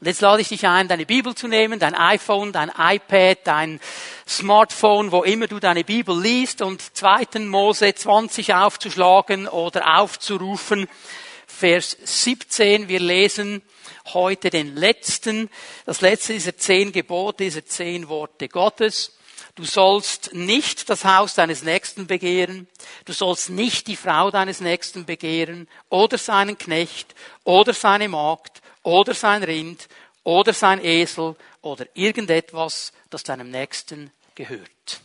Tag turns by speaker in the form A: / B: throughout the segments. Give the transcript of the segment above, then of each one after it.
A: Und jetzt lade ich dich ein, deine Bibel zu nehmen, dein iPhone, dein iPad, dein Smartphone, wo immer du deine Bibel liest und 2. Mose 20 aufzuschlagen oder aufzurufen. Vers 17, wir lesen heute den letzten, das letzte dieser zehn Gebote, dieser zehn Worte Gottes. Du sollst nicht das Haus deines Nächsten begehren. Du sollst nicht die Frau deines Nächsten begehren oder seinen Knecht oder seine Magd oder sein Rind oder sein Esel oder irgendetwas, das deinem Nächsten gehört.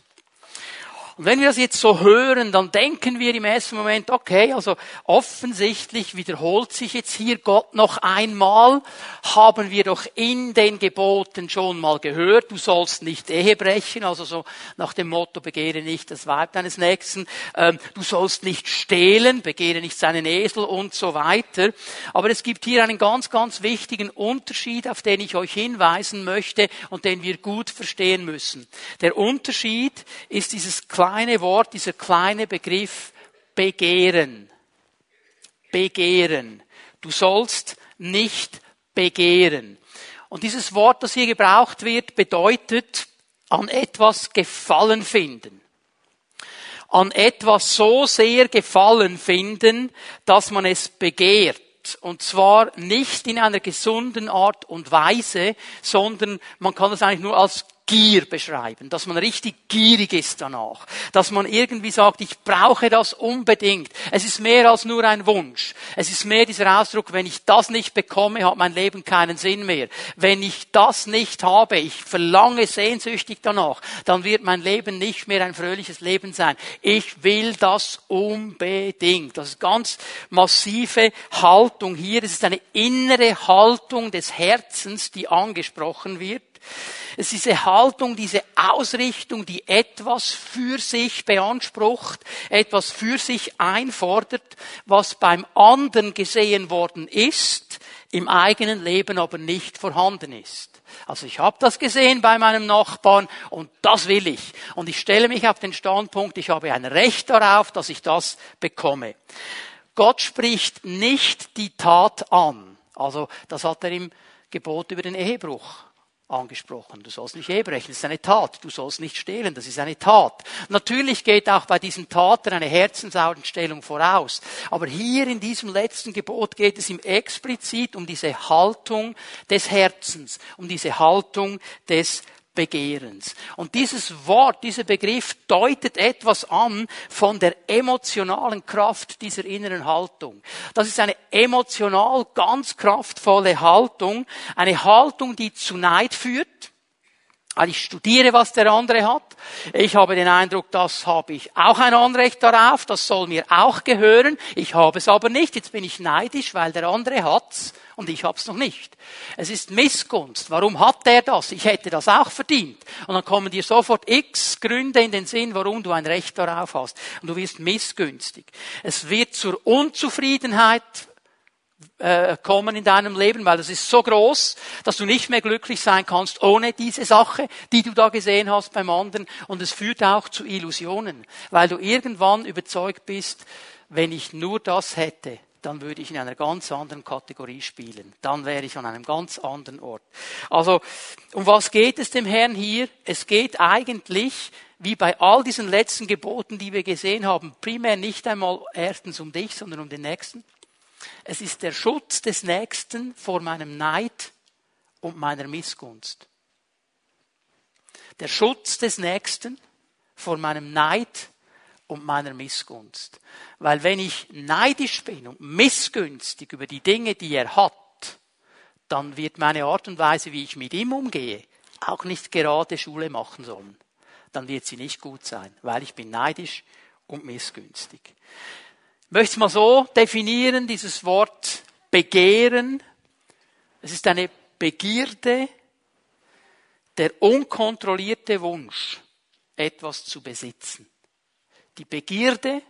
A: Und wenn wir das jetzt so hören, dann denken wir im ersten Moment, okay, also offensichtlich wiederholt sich jetzt hier Gott noch einmal, haben wir doch in den Geboten schon mal gehört, du sollst nicht Ehe brechen, also so nach dem Motto, begehre nicht das Weib deines Nächsten, ähm, du sollst nicht stehlen, begehre nicht seinen Esel und so weiter. Aber es gibt hier einen ganz, ganz wichtigen Unterschied, auf den ich euch hinweisen möchte und den wir gut verstehen müssen. Der Unterschied ist dieses kleine Wort, dieser kleine Begriff begehren. Begehren. Du sollst nicht begehren. Und dieses Wort, das hier gebraucht wird, bedeutet an etwas Gefallen finden. An etwas so sehr Gefallen finden, dass man es begehrt. Und zwar nicht in einer gesunden Art und Weise, sondern man kann das eigentlich nur als Gier beschreiben, dass man richtig gierig ist danach, dass man irgendwie sagt, ich brauche das unbedingt. Es ist mehr als nur ein Wunsch. Es ist mehr dieser Ausdruck, wenn ich das nicht bekomme, hat mein Leben keinen Sinn mehr. Wenn ich das nicht habe, ich verlange sehnsüchtig danach, dann wird mein Leben nicht mehr ein fröhliches Leben sein. Ich will das unbedingt. Das ist ganz massive Haltung hier. Es ist eine innere Haltung des Herzens, die angesprochen wird. Es ist diese Haltung, diese Ausrichtung, die etwas für sich beansprucht, etwas für sich einfordert, was beim anderen gesehen worden ist, im eigenen Leben aber nicht vorhanden ist. Also ich habe das gesehen bei meinem Nachbarn und das will ich. Und ich stelle mich auf den Standpunkt, ich habe ein Recht darauf, dass ich das bekomme. Gott spricht nicht die Tat an. Also das hat er im Gebot über den Ehebruch angesprochen. Du sollst nicht ehebrechen, das ist eine Tat. Du sollst nicht stehlen, das ist eine Tat. Natürlich geht auch bei diesen Taten eine Herzensausstellung voraus. Aber hier in diesem letzten Gebot geht es ihm explizit um diese Haltung des Herzens, um diese Haltung des Begehrens. Und dieses Wort, dieser Begriff deutet etwas an von der emotionalen Kraft dieser inneren Haltung. Das ist eine emotional ganz kraftvolle Haltung, eine Haltung, die zu Neid führt, weil ich studiere, was der andere hat. Ich habe den Eindruck, das habe ich auch ein Anrecht darauf, das soll mir auch gehören. Ich habe es aber nicht. Jetzt bin ich neidisch, weil der andere hat's und ich hab's noch nicht. Es ist Missgunst. Warum hat der das? Ich hätte das auch verdient. Und dann kommen dir sofort x Gründe in den Sinn, warum du ein Recht darauf hast. Und du wirst missgünstig. Es wird zur Unzufriedenheit äh, kommen in deinem Leben, weil es ist so groß, dass du nicht mehr glücklich sein kannst ohne diese Sache, die du da gesehen hast beim anderen. Und es führt auch zu Illusionen, weil du irgendwann überzeugt bist, wenn ich nur das hätte, dann würde ich in einer ganz anderen Kategorie spielen. Dann wäre ich an einem ganz anderen Ort. Also, um was geht es dem Herrn hier? Es geht eigentlich, wie bei all diesen letzten Geboten, die wir gesehen haben, primär nicht einmal erstens um dich, sondern um den Nächsten. Es ist der Schutz des Nächsten vor meinem Neid und meiner Missgunst. Der Schutz des Nächsten vor meinem Neid und meiner Missgunst. Weil wenn ich neidisch bin und missgünstig über die Dinge, die er hat, dann wird meine Art und Weise, wie ich mit ihm umgehe, auch nicht gerade Schule machen sollen. Dann wird sie nicht gut sein, weil ich bin neidisch und missgünstig möchte es mal so definieren, dieses Wort Begehren. Es ist eine Begierde, der unkontrollierte Wunsch, etwas zu besitzen. Die Begierde,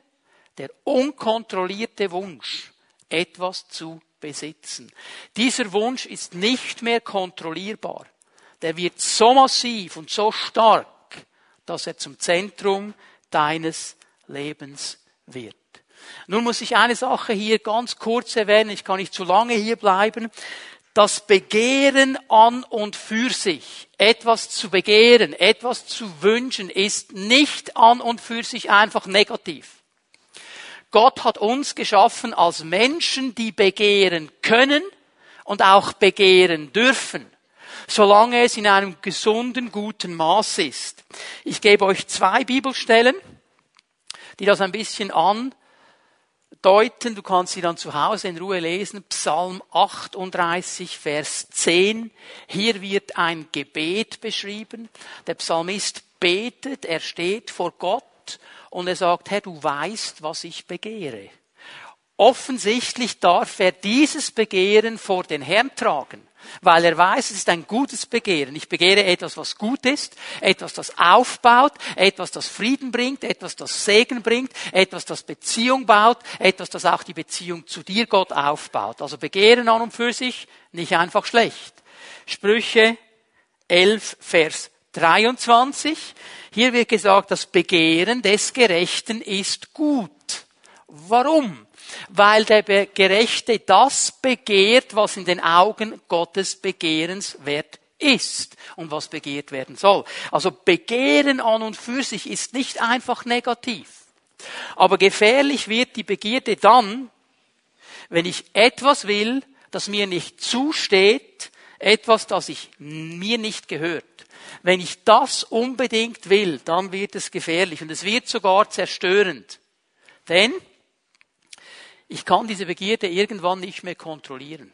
A: der unkontrollierte Wunsch, etwas zu besitzen. Dieser Wunsch ist nicht mehr kontrollierbar. Der wird so massiv und so stark, dass er zum Zentrum deines Lebens wird. Nun muss ich eine Sache hier ganz kurz erwähnen, ich kann nicht zu lange hier bleiben. Das Begehren an und für sich, etwas zu begehren, etwas zu wünschen, ist nicht an und für sich einfach negativ. Gott hat uns geschaffen als Menschen, die begehren können und auch begehren dürfen, solange es in einem gesunden, guten Maß ist. Ich gebe euch zwei Bibelstellen, die das ein bisschen andeuten. Du kannst sie dann zu Hause in Ruhe lesen. Psalm 38, Vers 10. Hier wird ein Gebet beschrieben. Der Psalmist betet, er steht vor Gott und er sagt, Herr, du weißt, was ich begehre. Offensichtlich darf er dieses Begehren vor den Herrn tragen, weil er weiß, es ist ein gutes Begehren. Ich begehre etwas, was gut ist, etwas, das aufbaut, etwas, das Frieden bringt, etwas, das Segen bringt, etwas, das Beziehung baut, etwas, das auch die Beziehung zu dir, Gott, aufbaut. Also Begehren an und für sich nicht einfach schlecht. Sprüche 11, Vers 23. Hier wird gesagt, das Begehren des Gerechten ist gut. Warum? Weil der Gerechte das begehrt, was in den Augen Gottes begehrenswert ist und was begehrt werden soll. Also Begehren an und für sich ist nicht einfach negativ. Aber gefährlich wird die Begierde dann, wenn ich etwas will, das mir nicht zusteht, etwas, das ich mir nicht gehört. Wenn ich das unbedingt will, dann wird es gefährlich und es wird sogar zerstörend. Denn ich kann diese Begierde irgendwann nicht mehr kontrollieren.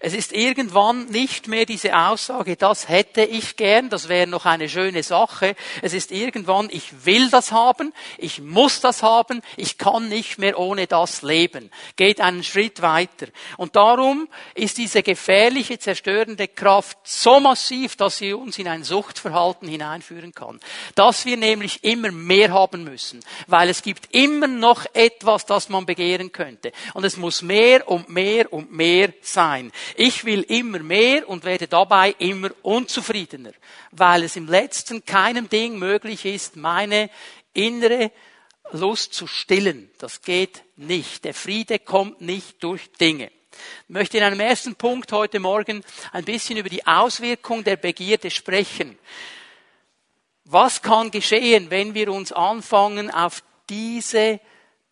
A: Es ist irgendwann nicht mehr diese Aussage, das hätte ich gern, das wäre noch eine schöne Sache. Es ist irgendwann, ich will das haben, ich muss das haben, ich kann nicht mehr ohne das leben. Geht einen Schritt weiter. Und darum ist diese gefährliche, zerstörende Kraft so massiv, dass sie uns in ein Suchtverhalten hineinführen kann. Dass wir nämlich immer mehr haben müssen. Weil es gibt immer noch etwas, das man begehren könnte. Und es muss mehr und mehr und mehr sein. Ich will immer mehr und werde dabei immer unzufriedener, weil es im letzten keinem Ding möglich ist, meine innere Lust zu stillen. Das geht nicht. Der Friede kommt nicht durch Dinge. Ich möchte in einem ersten Punkt heute Morgen ein bisschen über die Auswirkung der Begierde sprechen. Was kann geschehen, wenn wir uns anfangen, auf diese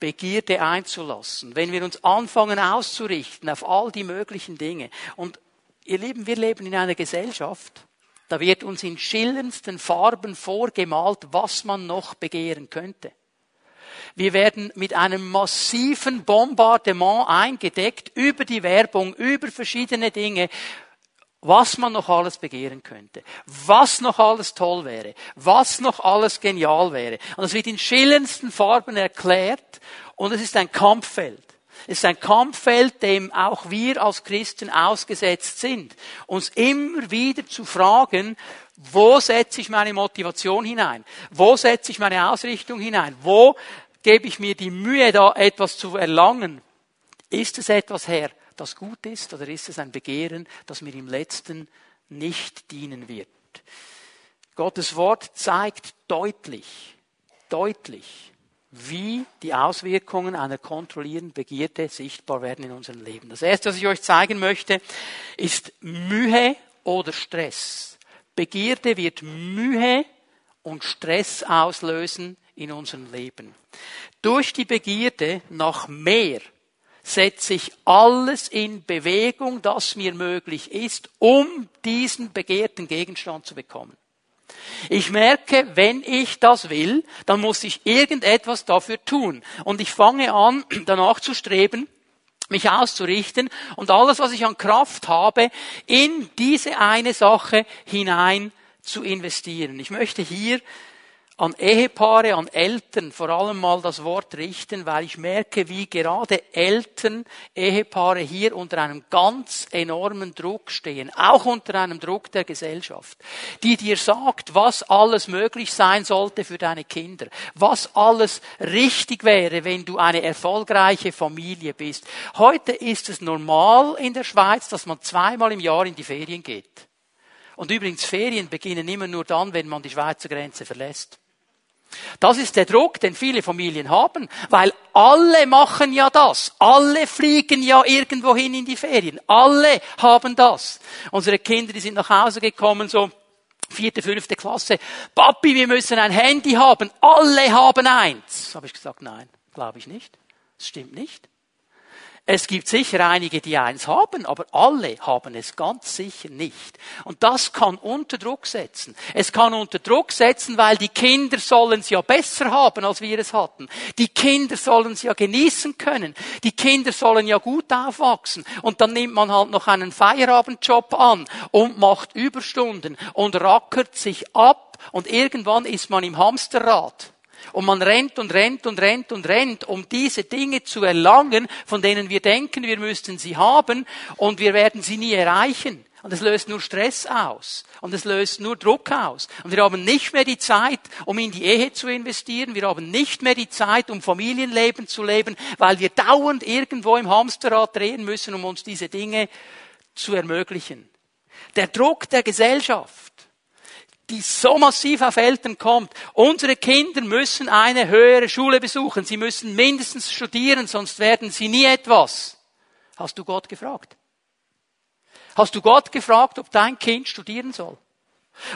A: Begierde einzulassen, wenn wir uns anfangen auszurichten auf all die möglichen Dinge. Und ihr Lieben, wir leben in einer Gesellschaft, da wird uns in schillerndsten Farben vorgemalt, was man noch begehren könnte. Wir werden mit einem massiven Bombardement eingedeckt über die Werbung, über verschiedene Dinge, was man noch alles begehren könnte, was noch alles toll wäre, was noch alles genial wäre. Und es wird in schillerndsten Farben erklärt und es ist ein Kampffeld. Es ist ein Kampffeld, dem auch wir als Christen ausgesetzt sind. Uns immer wieder zu fragen, wo setze ich meine Motivation hinein? Wo setze ich meine Ausrichtung hinein? Wo gebe ich mir die Mühe, da etwas zu erlangen? Ist es etwas, Herr, das gut ist oder ist es ein Begehren, das mir im letzten nicht dienen wird? Gottes Wort zeigt deutlich, deutlich, wie die Auswirkungen einer kontrollierenden Begierde sichtbar werden in unserem Leben. Das erste, was ich euch zeigen möchte, ist Mühe oder Stress. Begierde wird Mühe und Stress auslösen in unserem Leben. Durch die Begierde nach mehr setze ich alles in Bewegung, das mir möglich ist, um diesen begehrten Gegenstand zu bekommen. Ich merke, wenn ich das will, dann muss ich irgendetwas dafür tun. Und ich fange an, danach zu streben, mich auszurichten und alles, was ich an Kraft habe, in diese eine Sache hinein zu investieren. Ich möchte hier an Ehepaare, an Eltern vor allem mal das Wort richten, weil ich merke, wie gerade Eltern, Ehepaare hier unter einem ganz enormen Druck stehen, auch unter einem Druck der Gesellschaft, die dir sagt, was alles möglich sein sollte für deine Kinder, was alles richtig wäre, wenn du eine erfolgreiche Familie bist. Heute ist es normal in der Schweiz, dass man zweimal im Jahr in die Ferien geht. Und übrigens, Ferien beginnen immer nur dann, wenn man die Schweizer Grenze verlässt. Das ist der Druck, den viele Familien haben, weil alle machen ja das. Alle fliegen ja irgendwohin in die Ferien. Alle haben das. Unsere Kinder, die sind nach Hause gekommen, so vierte, fünfte Klasse. Papi, wir müssen ein Handy haben. Alle haben eins. Habe ich gesagt, nein, glaube ich nicht. Das stimmt nicht. Es gibt sicher einige, die eins haben, aber alle haben es ganz sicher nicht. Und das kann unter Druck setzen. Es kann unter Druck setzen, weil die Kinder sollen es ja besser haben, als wir es hatten. Die Kinder sollen es ja genießen können. Die Kinder sollen ja gut aufwachsen. Und dann nimmt man halt noch einen Feierabendjob an und macht Überstunden und rackert sich ab und irgendwann ist man im Hamsterrad. Und man rennt und rennt und rennt und rennt, um diese Dinge zu erlangen, von denen wir denken, wir müssten sie haben, und wir werden sie nie erreichen. Und es löst nur Stress aus. Und es löst nur Druck aus. Und wir haben nicht mehr die Zeit, um in die Ehe zu investieren. Wir haben nicht mehr die Zeit, um Familienleben zu leben, weil wir dauernd irgendwo im Hamsterrad drehen müssen, um uns diese Dinge zu ermöglichen. Der Druck der Gesellschaft die so massiv auf Eltern kommt. Unsere Kinder müssen eine höhere Schule besuchen. Sie müssen mindestens studieren, sonst werden sie nie etwas. Hast du Gott gefragt? Hast du Gott gefragt, ob dein Kind studieren soll?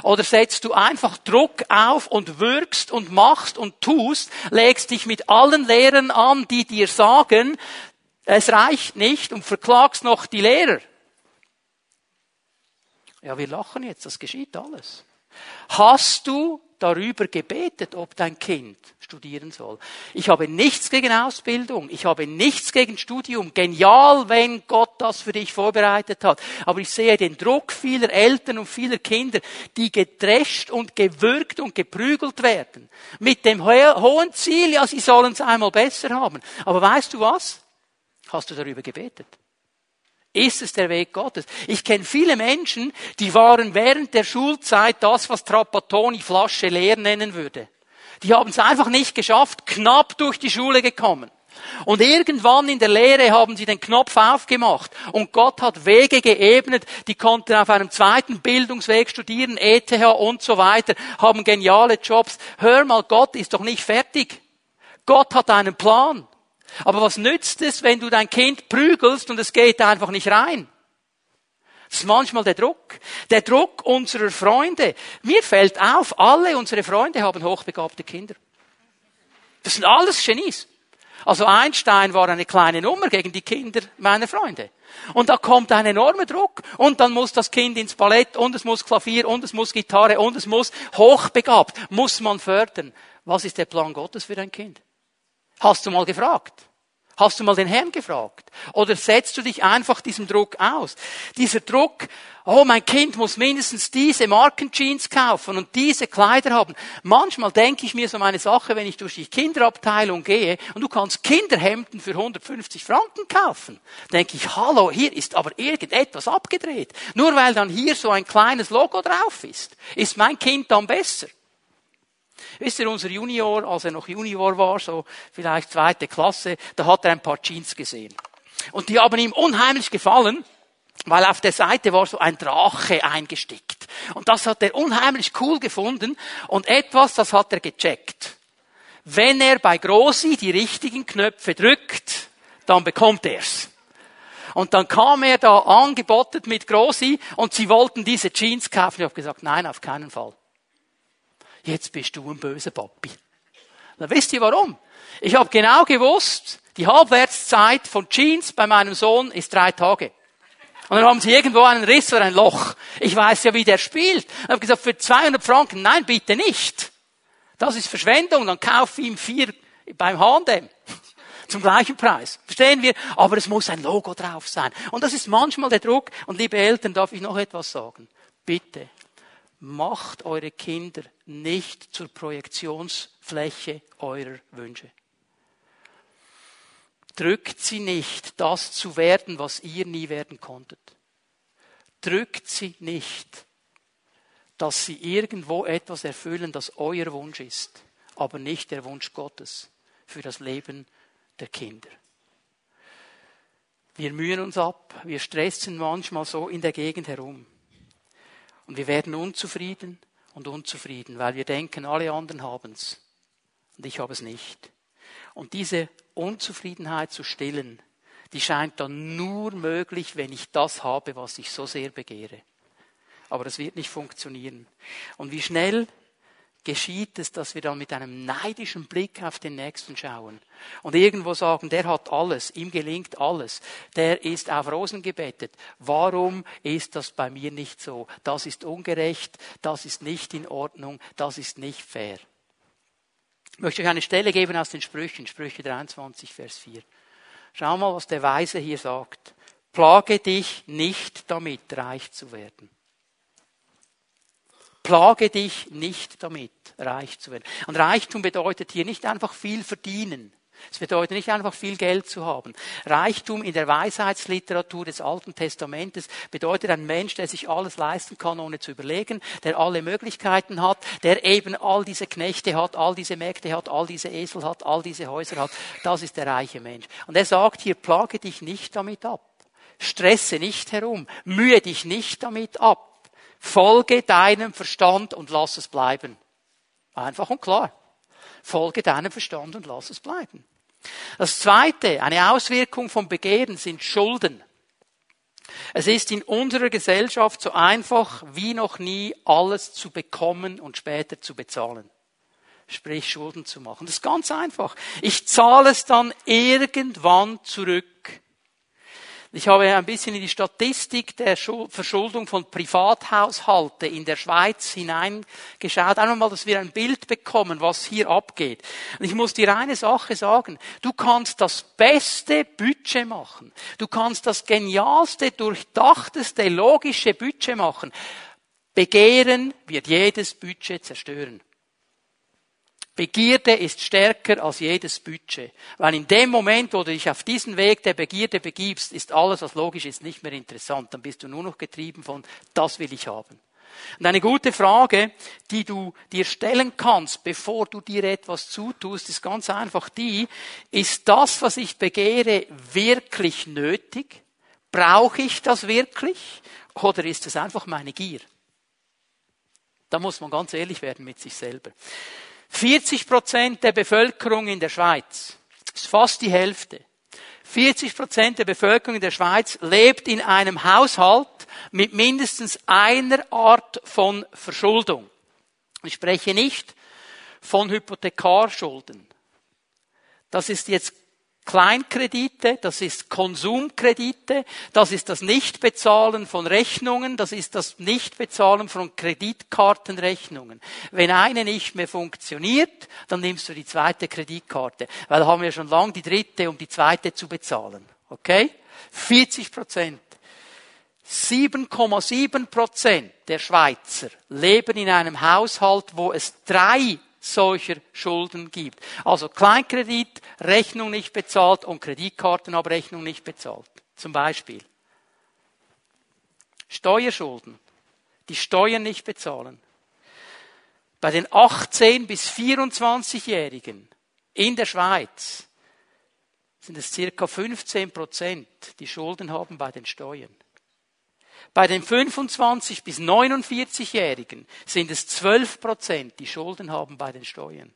A: Oder setzt du einfach Druck auf und wirkst und machst und tust, legst dich mit allen Lehrern an, die dir sagen, es reicht nicht und verklagst noch die Lehrer? Ja, wir lachen jetzt, das geschieht alles. Hast du darüber gebetet, ob dein Kind studieren soll? Ich habe nichts gegen Ausbildung, ich habe nichts gegen Studium. Genial, wenn Gott das für dich vorbereitet hat. Aber ich sehe den Druck vieler Eltern und vieler Kinder, die gedrescht und gewürgt und geprügelt werden. Mit dem hohen Ziel, ja, sie sollen es einmal besser haben. Aber weißt du was? Hast du darüber gebetet? Ist es der Weg Gottes? Ich kenne viele Menschen, die waren während der Schulzeit das, was Trapattoni Flasche leer nennen würde. Die haben es einfach nicht geschafft, knapp durch die Schule gekommen. Und irgendwann in der Lehre haben sie den Knopf aufgemacht und Gott hat Wege geebnet, die konnten auf einem zweiten Bildungsweg studieren, ETH und so weiter, haben geniale Jobs. Hör mal, Gott ist doch nicht fertig. Gott hat einen Plan. Aber was nützt es, wenn du dein Kind prügelst und es geht einfach nicht rein? Das ist manchmal der Druck. Der Druck unserer Freunde. Mir fällt auf, alle unsere Freunde haben hochbegabte Kinder. Das sind alles Genies. Also Einstein war eine kleine Nummer gegen die Kinder meiner Freunde. Und da kommt ein enormer Druck. Und dann muss das Kind ins Ballett und es muss Klavier und es muss Gitarre und es muss hochbegabt, muss man fördern. Was ist der Plan Gottes für dein Kind? Hast du mal gefragt? Hast du mal den Herrn gefragt? Oder setzt du dich einfach diesem Druck aus? Dieser Druck, oh, mein Kind muss mindestens diese Markenjeans kaufen und diese Kleider haben. Manchmal denke ich mir so meine Sache, wenn ich durch die Kinderabteilung gehe und du kannst Kinderhemden für 150 Franken kaufen. Denke ich, hallo, hier ist aber irgendetwas abgedreht. Nur weil dann hier so ein kleines Logo drauf ist, ist mein Kind dann besser. Wisst ihr, unser Junior, als er noch Junior war, so vielleicht zweite Klasse, da hat er ein paar Jeans gesehen. Und die haben ihm unheimlich gefallen, weil auf der Seite war so ein Drache eingestickt. Und das hat er unheimlich cool gefunden und etwas, das hat er gecheckt. Wenn er bei Grosi die richtigen Knöpfe drückt, dann bekommt er's. Und dann kam er da angebottet mit Grosi und sie wollten diese Jeans kaufen. Ich habe gesagt, nein, auf keinen Fall jetzt bist du ein böser Papi. Na, wisst ihr warum? Ich habe genau gewusst, die Halbwertszeit von Jeans bei meinem Sohn ist drei Tage. Und dann haben sie irgendwo einen Riss oder ein Loch. Ich weiß ja, wie der spielt. Ich habe gesagt, für 200 Franken, nein, bitte nicht. Das ist Verschwendung. Dann kauf ihm vier beim H&M. Zum gleichen Preis. Verstehen wir? Aber es muss ein Logo drauf sein. Und das ist manchmal der Druck. Und liebe Eltern, darf ich noch etwas sagen? Bitte macht eure Kinder nicht zur Projektionsfläche eurer Wünsche. Drückt sie nicht, das zu werden, was ihr nie werden konntet. Drückt sie nicht, dass sie irgendwo etwas erfüllen, das euer Wunsch ist, aber nicht der Wunsch Gottes für das Leben der Kinder. Wir mühen uns ab, wir stressen manchmal so in der Gegend herum. Und wir werden unzufrieden und unzufrieden, weil wir denken, alle anderen haben's. und ich habe es nicht. Und diese Unzufriedenheit zu stillen, die scheint dann nur möglich, wenn ich das habe, was ich so sehr begehre. Aber das wird nicht funktionieren. Und wie schnell geschieht es, dass wir dann mit einem neidischen Blick auf den Nächsten schauen und irgendwo sagen, der hat alles, ihm gelingt alles, der ist auf Rosen gebettet. Warum ist das bei mir nicht so? Das ist ungerecht, das ist nicht in Ordnung, das ist nicht fair. Ich möchte euch eine Stelle geben aus den Sprüchen, Sprüche 23, Vers 4. Schau mal, was der Weise hier sagt. Plage dich nicht damit, reich zu werden. Plage dich nicht damit, reich zu werden. Und Reichtum bedeutet hier nicht einfach viel verdienen. Es bedeutet nicht einfach viel Geld zu haben. Reichtum in der Weisheitsliteratur des Alten Testamentes bedeutet ein Mensch, der sich alles leisten kann, ohne zu überlegen, der alle Möglichkeiten hat, der eben all diese Knechte hat, all diese Mägde hat, all diese Esel hat, all diese Häuser hat. Das ist der reiche Mensch. Und er sagt hier, plage dich nicht damit ab. Stresse nicht herum. Mühe dich nicht damit ab. Folge deinem Verstand und lass es bleiben. Einfach und klar. Folge deinem Verstand und lass es bleiben. Das zweite, eine Auswirkung vom Begehren sind Schulden. Es ist in unserer Gesellschaft so einfach wie noch nie, alles zu bekommen und später zu bezahlen. Sprich, Schulden zu machen. Das ist ganz einfach. Ich zahle es dann irgendwann zurück. Ich habe ein bisschen in die Statistik der Verschuldung von Privathaushalten in der Schweiz hineingeschaut. Einfach mal, dass wir ein Bild bekommen, was hier abgeht. Und ich muss dir eine Sache sagen. Du kannst das beste Budget machen. Du kannst das genialste, durchdachteste, logische Budget machen. Begehren wird jedes Budget zerstören. Begierde ist stärker als jedes Budget. Weil in dem Moment, wo du dich auf diesen Weg der Begierde begibst, ist alles, was logisch ist, nicht mehr interessant. Dann bist du nur noch getrieben von, das will ich haben. Und eine gute Frage, die du dir stellen kannst, bevor du dir etwas zutust, ist ganz einfach die, ist das, was ich begehre, wirklich nötig? Brauche ich das wirklich? Oder ist es einfach meine Gier? Da muss man ganz ehrlich werden mit sich selber. 40 Prozent der Bevölkerung in der Schweiz, ist fast die Hälfte, 40 Prozent der Bevölkerung in der Schweiz lebt in einem Haushalt mit mindestens einer Art von Verschuldung. Ich spreche nicht von Hypothekarschulden. Das ist jetzt Kleinkredite, das ist Konsumkredite, das ist das Nichtbezahlen von Rechnungen, das ist das Nichtbezahlen von Kreditkartenrechnungen. Wenn eine nicht mehr funktioniert, dann nimmst du die zweite Kreditkarte, weil da haben wir schon lange die dritte, um die zweite zu bezahlen. Okay? 40 Prozent. 7,7 Prozent der Schweizer leben in einem Haushalt, wo es drei solcher Schulden gibt. Also Kleinkredit, Rechnung nicht bezahlt und Kreditkartenabrechnung nicht bezahlt. Zum Beispiel. Steuerschulden, die Steuern nicht bezahlen. Bei den 18 bis 24-Jährigen in der Schweiz sind es circa 15 Prozent, die Schulden haben bei den Steuern. Bei den 25 bis 49-Jährigen sind es 12 Prozent, die Schulden haben bei den Steuern.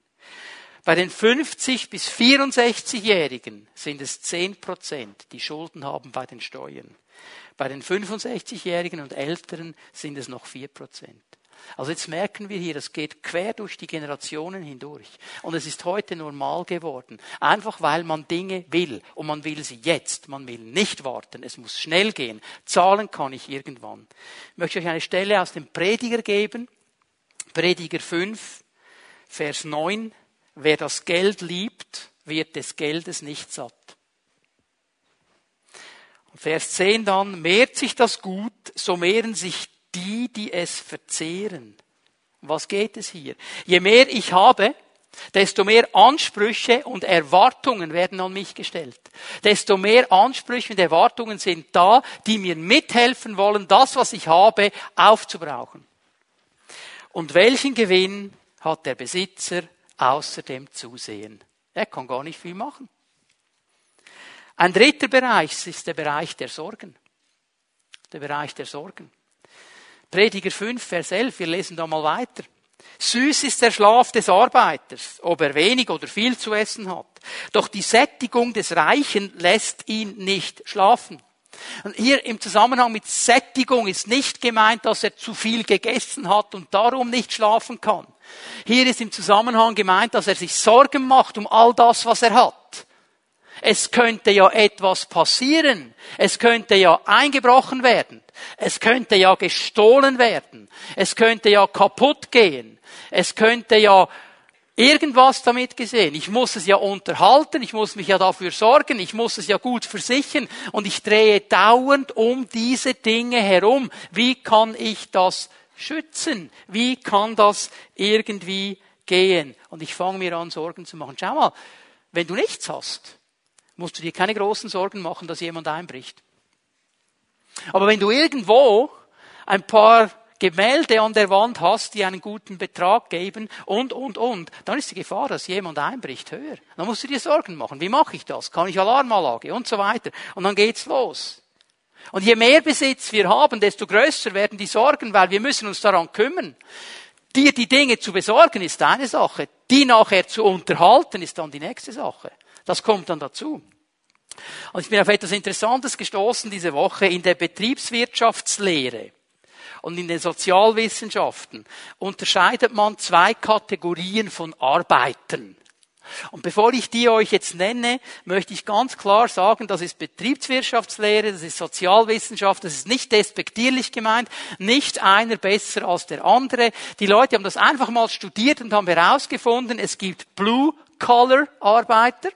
A: Bei den 50 bis 64-Jährigen sind es 10 Prozent, die Schulden haben bei den Steuern. Bei den 65-Jährigen und Älteren sind es noch 4 Prozent. Also jetzt merken wir hier, das geht quer durch die Generationen hindurch. Und es ist heute normal geworden. Einfach weil man Dinge will. Und man will sie jetzt. Man will nicht warten. Es muss schnell gehen. Zahlen kann ich irgendwann. Ich möchte euch eine Stelle aus dem Prediger geben. Prediger 5, Vers 9. Wer das Geld liebt, wird des Geldes nicht satt. Vers 10 dann, mehrt sich das Gut, so mehren sich die, die es verzehren. Was geht es hier? Je mehr ich habe, desto mehr Ansprüche und Erwartungen werden an mich gestellt. Desto mehr Ansprüche und Erwartungen sind da, die mir mithelfen wollen, das, was ich habe, aufzubrauchen. Und welchen Gewinn hat der Besitzer außer dem Zusehen? Er kann gar nicht viel machen. Ein dritter Bereich ist der Bereich der Sorgen. Der Bereich der Sorgen. Prediger 5, Vers 11, wir lesen da mal weiter. Süß ist der Schlaf des Arbeiters, ob er wenig oder viel zu essen hat. Doch die Sättigung des Reichen lässt ihn nicht schlafen. Und hier im Zusammenhang mit Sättigung ist nicht gemeint, dass er zu viel gegessen hat und darum nicht schlafen kann. Hier ist im Zusammenhang gemeint, dass er sich Sorgen macht um all das, was er hat. Es könnte ja etwas passieren. Es könnte ja eingebrochen werden. Es könnte ja gestohlen werden. Es könnte ja kaputt gehen. Es könnte ja irgendwas damit gesehen. Ich muss es ja unterhalten, ich muss mich ja dafür sorgen, ich muss es ja gut versichern und ich drehe dauernd um diese Dinge herum. Wie kann ich das schützen? Wie kann das irgendwie gehen? Und ich fange mir an, Sorgen zu machen. Schau mal, wenn du nichts hast, musst du dir keine großen Sorgen machen, dass jemand einbricht. Aber wenn du irgendwo ein paar Gemälde an der Wand hast, die einen guten Betrag geben und, und, und, dann ist die Gefahr, dass jemand einbricht, höher. Dann musst du dir Sorgen machen. Wie mache ich das? Kann ich Alarmanlage und so weiter? Und dann geht's los. Und je mehr Besitz wir haben, desto größer werden die Sorgen, weil wir müssen uns daran kümmern. Dir die Dinge zu besorgen ist eine Sache. Die nachher zu unterhalten ist dann die nächste Sache. Das kommt dann dazu. Und ich bin auf etwas Interessantes gestoßen diese Woche in der Betriebswirtschaftslehre und in den Sozialwissenschaften unterscheidet man zwei Kategorien von Arbeiten. Und bevor ich die euch jetzt nenne, möchte ich ganz klar sagen, das ist Betriebswirtschaftslehre, das ist Sozialwissenschaft, das ist nicht despektierlich gemeint, nicht einer besser als der andere. Die Leute haben das einfach mal studiert und haben herausgefunden, es gibt Blue-Collar-Arbeiter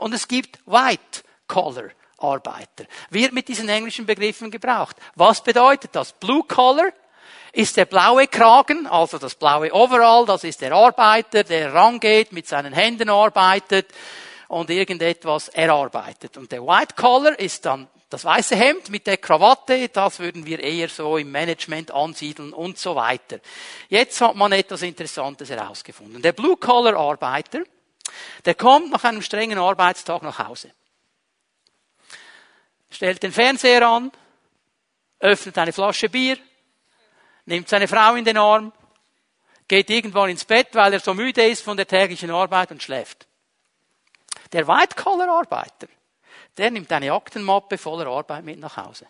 A: und es gibt White-Collar Arbeiter. Wird mit diesen englischen Begriffen gebraucht. Was bedeutet das? Blue Collar ist der blaue Kragen, also das blaue Overall, das ist der Arbeiter, der rangeht, mit seinen Händen arbeitet und irgendetwas erarbeitet. Und der White Collar ist dann das weiße Hemd mit der Krawatte, das würden wir eher so im Management ansiedeln und so weiter. Jetzt hat man etwas Interessantes herausgefunden. Der Blue Collar Arbeiter, der kommt nach einem strengen Arbeitstag nach Hause stellt den Fernseher an, öffnet eine Flasche Bier, nimmt seine Frau in den Arm, geht irgendwann ins Bett, weil er so müde ist von der täglichen Arbeit und schläft. Der White-Collar-Arbeiter, der nimmt eine Aktenmappe voller Arbeit mit nach Hause.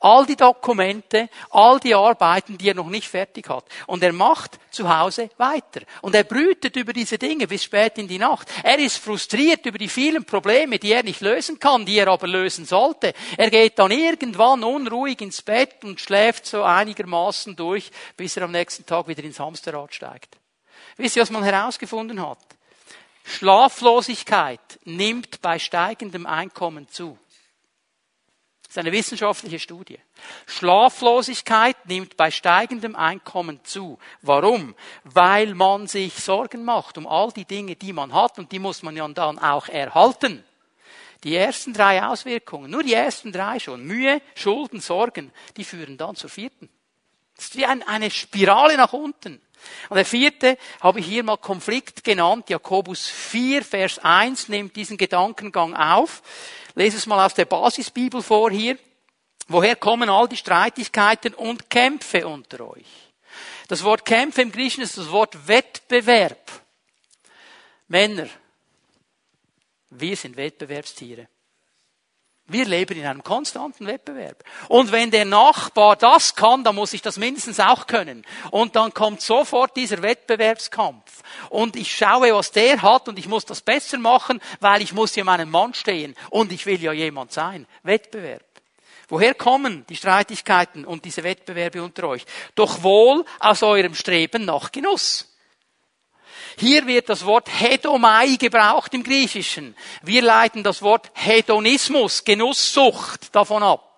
A: All die Dokumente, all die Arbeiten, die er noch nicht fertig hat. Und er macht zu Hause weiter. Und er brütet über diese Dinge bis spät in die Nacht. Er ist frustriert über die vielen Probleme, die er nicht lösen kann, die er aber lösen sollte. Er geht dann irgendwann unruhig ins Bett und schläft so einigermaßen durch, bis er am nächsten Tag wieder ins Hamsterrad steigt. Wisst ihr, was man herausgefunden hat? Schlaflosigkeit nimmt bei steigendem Einkommen zu. Ist eine wissenschaftliche Studie. Schlaflosigkeit nimmt bei steigendem Einkommen zu. Warum? Weil man sich Sorgen macht um all die Dinge, die man hat und die muss man ja dann auch erhalten. Die ersten drei Auswirkungen, nur die ersten drei schon, Mühe, Schulden, Sorgen, die führen dann zur vierten. Das ist wie eine Spirale nach unten. Und der vierte habe ich hier mal Konflikt genannt. Jakobus 4, Vers 1 nimmt diesen Gedankengang auf lese es mal aus der Basisbibel vor hier. Woher kommen all die Streitigkeiten und Kämpfe unter euch? Das Wort Kämpfe im Griechischen ist das Wort Wettbewerb. Männer, wir sind Wettbewerbstiere. Wir leben in einem konstanten Wettbewerb. Und wenn der Nachbar das kann, dann muss ich das mindestens auch können. Und dann kommt sofort dieser Wettbewerbskampf. Und ich schaue, was der hat und ich muss das besser machen, weil ich muss ja meinem Mann stehen. Und ich will ja jemand sein. Wettbewerb. Woher kommen die Streitigkeiten und diese Wettbewerbe unter euch? Doch wohl aus eurem Streben nach Genuss. Hier wird das Wort Hedomai gebraucht im Griechischen. Wir leiten das Wort Hedonismus, Genusssucht davon ab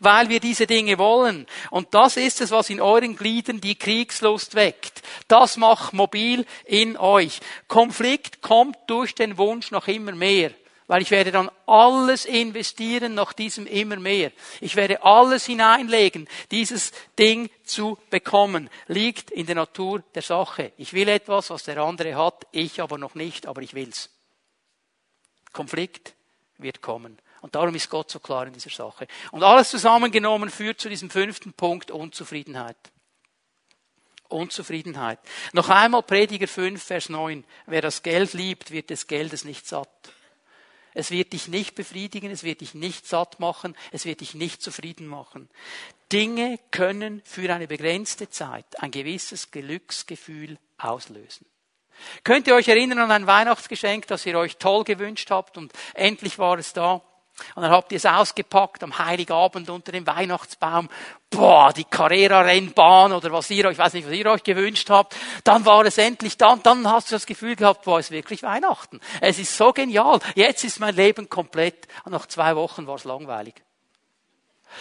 A: weil wir diese Dinge wollen. Und das ist es, was in euren Gliedern die Kriegslust weckt. Das macht mobil in euch. Konflikt kommt durch den Wunsch nach immer mehr weil ich werde dann alles investieren nach diesem immer mehr. Ich werde alles hineinlegen, dieses Ding zu bekommen. Liegt in der Natur der Sache. Ich will etwas, was der andere hat, ich aber noch nicht, aber ich will's. Konflikt wird kommen. Und darum ist Gott so klar in dieser Sache. Und alles zusammengenommen führt zu diesem fünften Punkt Unzufriedenheit. Unzufriedenheit. Noch einmal Prediger 5, Vers 9. Wer das Geld liebt, wird des Geldes nicht satt. Es wird dich nicht befriedigen, es wird dich nicht satt machen, es wird dich nicht zufrieden machen. Dinge können für eine begrenzte Zeit ein gewisses Glücksgefühl auslösen. Könnt ihr euch erinnern an ein Weihnachtsgeschenk, das ihr euch toll gewünscht habt und endlich war es da? Und dann habt ihr es ausgepackt am Heiligabend unter dem Weihnachtsbaum. Boah, die Carrera-Rennbahn oder was ihr euch, ich weiß nicht, was ihr euch gewünscht habt. Dann war es endlich da und dann hast du das Gefühl gehabt, boah, es ist wirklich Weihnachten. Es ist so genial. Jetzt ist mein Leben komplett. Und nach zwei Wochen war es langweilig.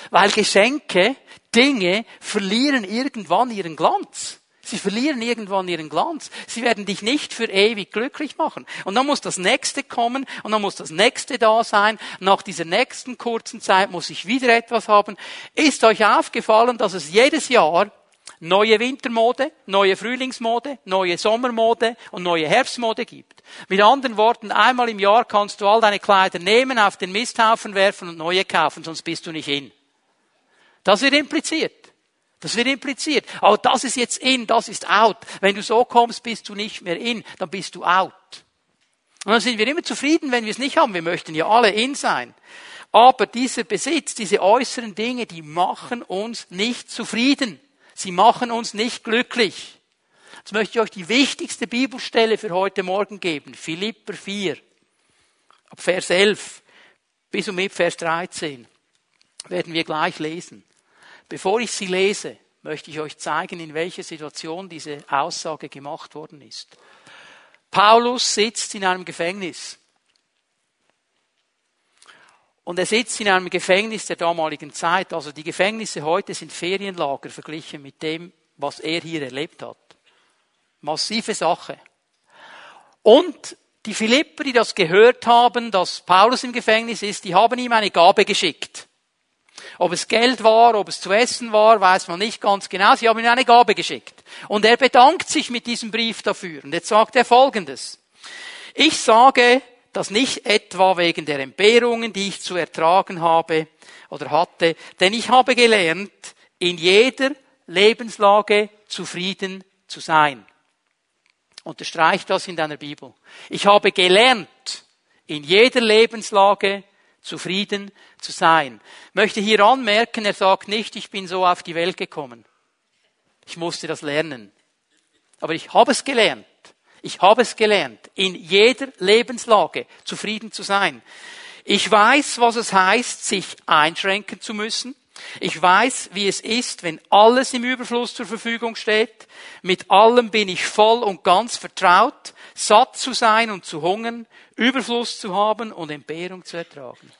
A: Weil Geschenke, Dinge verlieren irgendwann ihren Glanz. Sie verlieren irgendwann ihren Glanz. Sie werden dich nicht für ewig glücklich machen. Und dann muss das nächste kommen und dann muss das nächste da sein. Nach dieser nächsten kurzen Zeit muss ich wieder etwas haben. Ist euch aufgefallen, dass es jedes Jahr neue Wintermode, neue Frühlingsmode, neue Sommermode und neue Herbstmode gibt. Mit anderen Worten, einmal im Jahr kannst du all deine Kleider nehmen, auf den Misthaufen werfen und neue kaufen, sonst bist du nicht in. Das wird impliziert. Das wird impliziert. Aber das ist jetzt in, das ist out. Wenn du so kommst, bist du nicht mehr in, dann bist du out. Und dann sind wir immer zufrieden, wenn wir es nicht haben. Wir möchten ja alle in sein. Aber dieser Besitz, diese äußeren Dinge, die machen uns nicht zufrieden. Sie machen uns nicht glücklich. Jetzt möchte ich euch die wichtigste Bibelstelle für heute Morgen geben. Philipper 4. Ab Vers 11 bis und mit Vers 13 werden wir gleich lesen. Bevor ich sie lese, möchte ich euch zeigen, in welcher Situation diese Aussage gemacht worden ist. Paulus sitzt in einem Gefängnis. Und er sitzt in einem Gefängnis der damaligen Zeit. Also die Gefängnisse heute sind Ferienlager verglichen mit dem, was er hier erlebt hat. Massive Sache. Und die Philipper, die das gehört haben, dass Paulus im Gefängnis ist, die haben ihm eine Gabe geschickt. Ob es Geld war, ob es zu essen war, weiß man nicht ganz genau. Sie haben ihm eine Gabe geschickt. Und er bedankt sich mit diesem Brief dafür. Und jetzt sagt er Folgendes. Ich sage das nicht etwa wegen der Entbehrungen, die ich zu ertragen habe oder hatte, denn ich habe gelernt, in jeder Lebenslage zufrieden zu sein. Unterstreich das in deiner Bibel. Ich habe gelernt, in jeder Lebenslage zufrieden zu sein. Ich möchte hier anmerken, er sagt nicht, ich bin so auf die Welt gekommen. Ich musste das lernen. Aber ich habe es gelernt. Ich habe es gelernt, in jeder Lebenslage zufrieden zu sein. Ich weiß, was es heißt, sich einschränken zu müssen. Ich weiß, wie es ist, wenn alles im Überfluss zur Verfügung steht. Mit allem bin ich voll und ganz vertraut, satt zu sein und zu hungern, Überfluss zu haben und Entbehrung zu ertragen.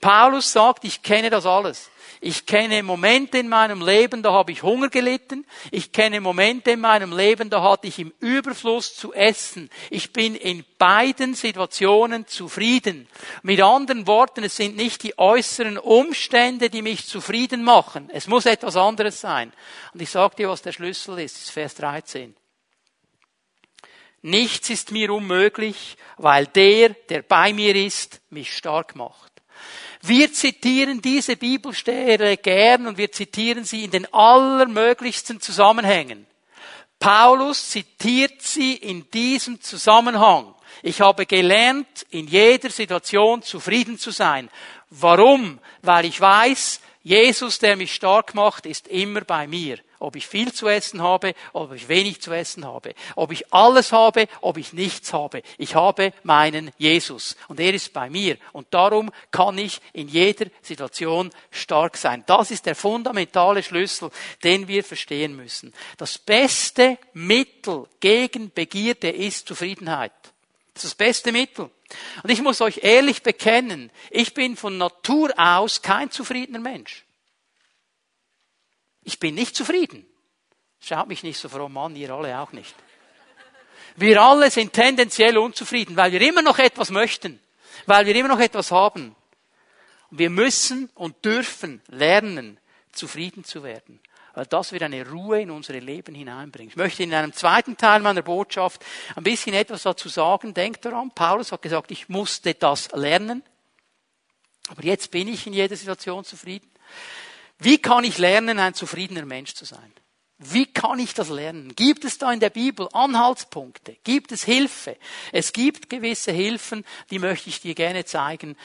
A: Paulus sagt, ich kenne das alles. Ich kenne Momente in meinem Leben, da habe ich Hunger gelitten. Ich kenne Momente in meinem Leben, da hatte ich im Überfluss zu essen. Ich bin in beiden Situationen zufrieden. Mit anderen Worten, es sind nicht die äußeren Umstände, die mich zufrieden machen. Es muss etwas anderes sein. Und ich sage dir, was der Schlüssel ist. Ist Vers 13. Nichts ist mir unmöglich, weil der, der bei mir ist, mich stark macht. Wir zitieren diese Bibelstelle gern und wir zitieren sie in den allermöglichsten Zusammenhängen. Paulus zitiert sie in diesem Zusammenhang. Ich habe gelernt, in jeder Situation zufrieden zu sein. Warum? Weil ich weiß, Jesus, der mich stark macht, ist immer bei mir. Ob ich viel zu essen habe, ob ich wenig zu essen habe. Ob ich alles habe, ob ich nichts habe. Ich habe meinen Jesus. Und er ist bei mir. Und darum kann ich in jeder Situation stark sein. Das ist der fundamentale Schlüssel, den wir verstehen müssen. Das beste Mittel gegen Begierde ist Zufriedenheit. Das ist das beste Mittel. Und ich muss euch ehrlich bekennen, ich bin von Natur aus kein zufriedener Mensch. Ich bin nicht zufrieden. Schaut mich nicht so fromm an, ihr alle auch nicht. Wir alle sind tendenziell unzufrieden, weil wir immer noch etwas möchten, weil wir immer noch etwas haben. Wir müssen und dürfen lernen, zufrieden zu werden, weil das wird eine Ruhe in unsere Leben hineinbringen. Ich möchte in einem zweiten Teil meiner Botschaft ein bisschen etwas dazu sagen. Denkt daran, Paulus hat gesagt, ich musste das lernen, aber jetzt bin ich in jeder Situation zufrieden. Wie kann ich lernen, ein zufriedener Mensch zu sein? Wie kann ich das lernen? Gibt es da in der Bibel Anhaltspunkte? Gibt es Hilfe? Es gibt gewisse Hilfen, die möchte ich dir gerne zeigen.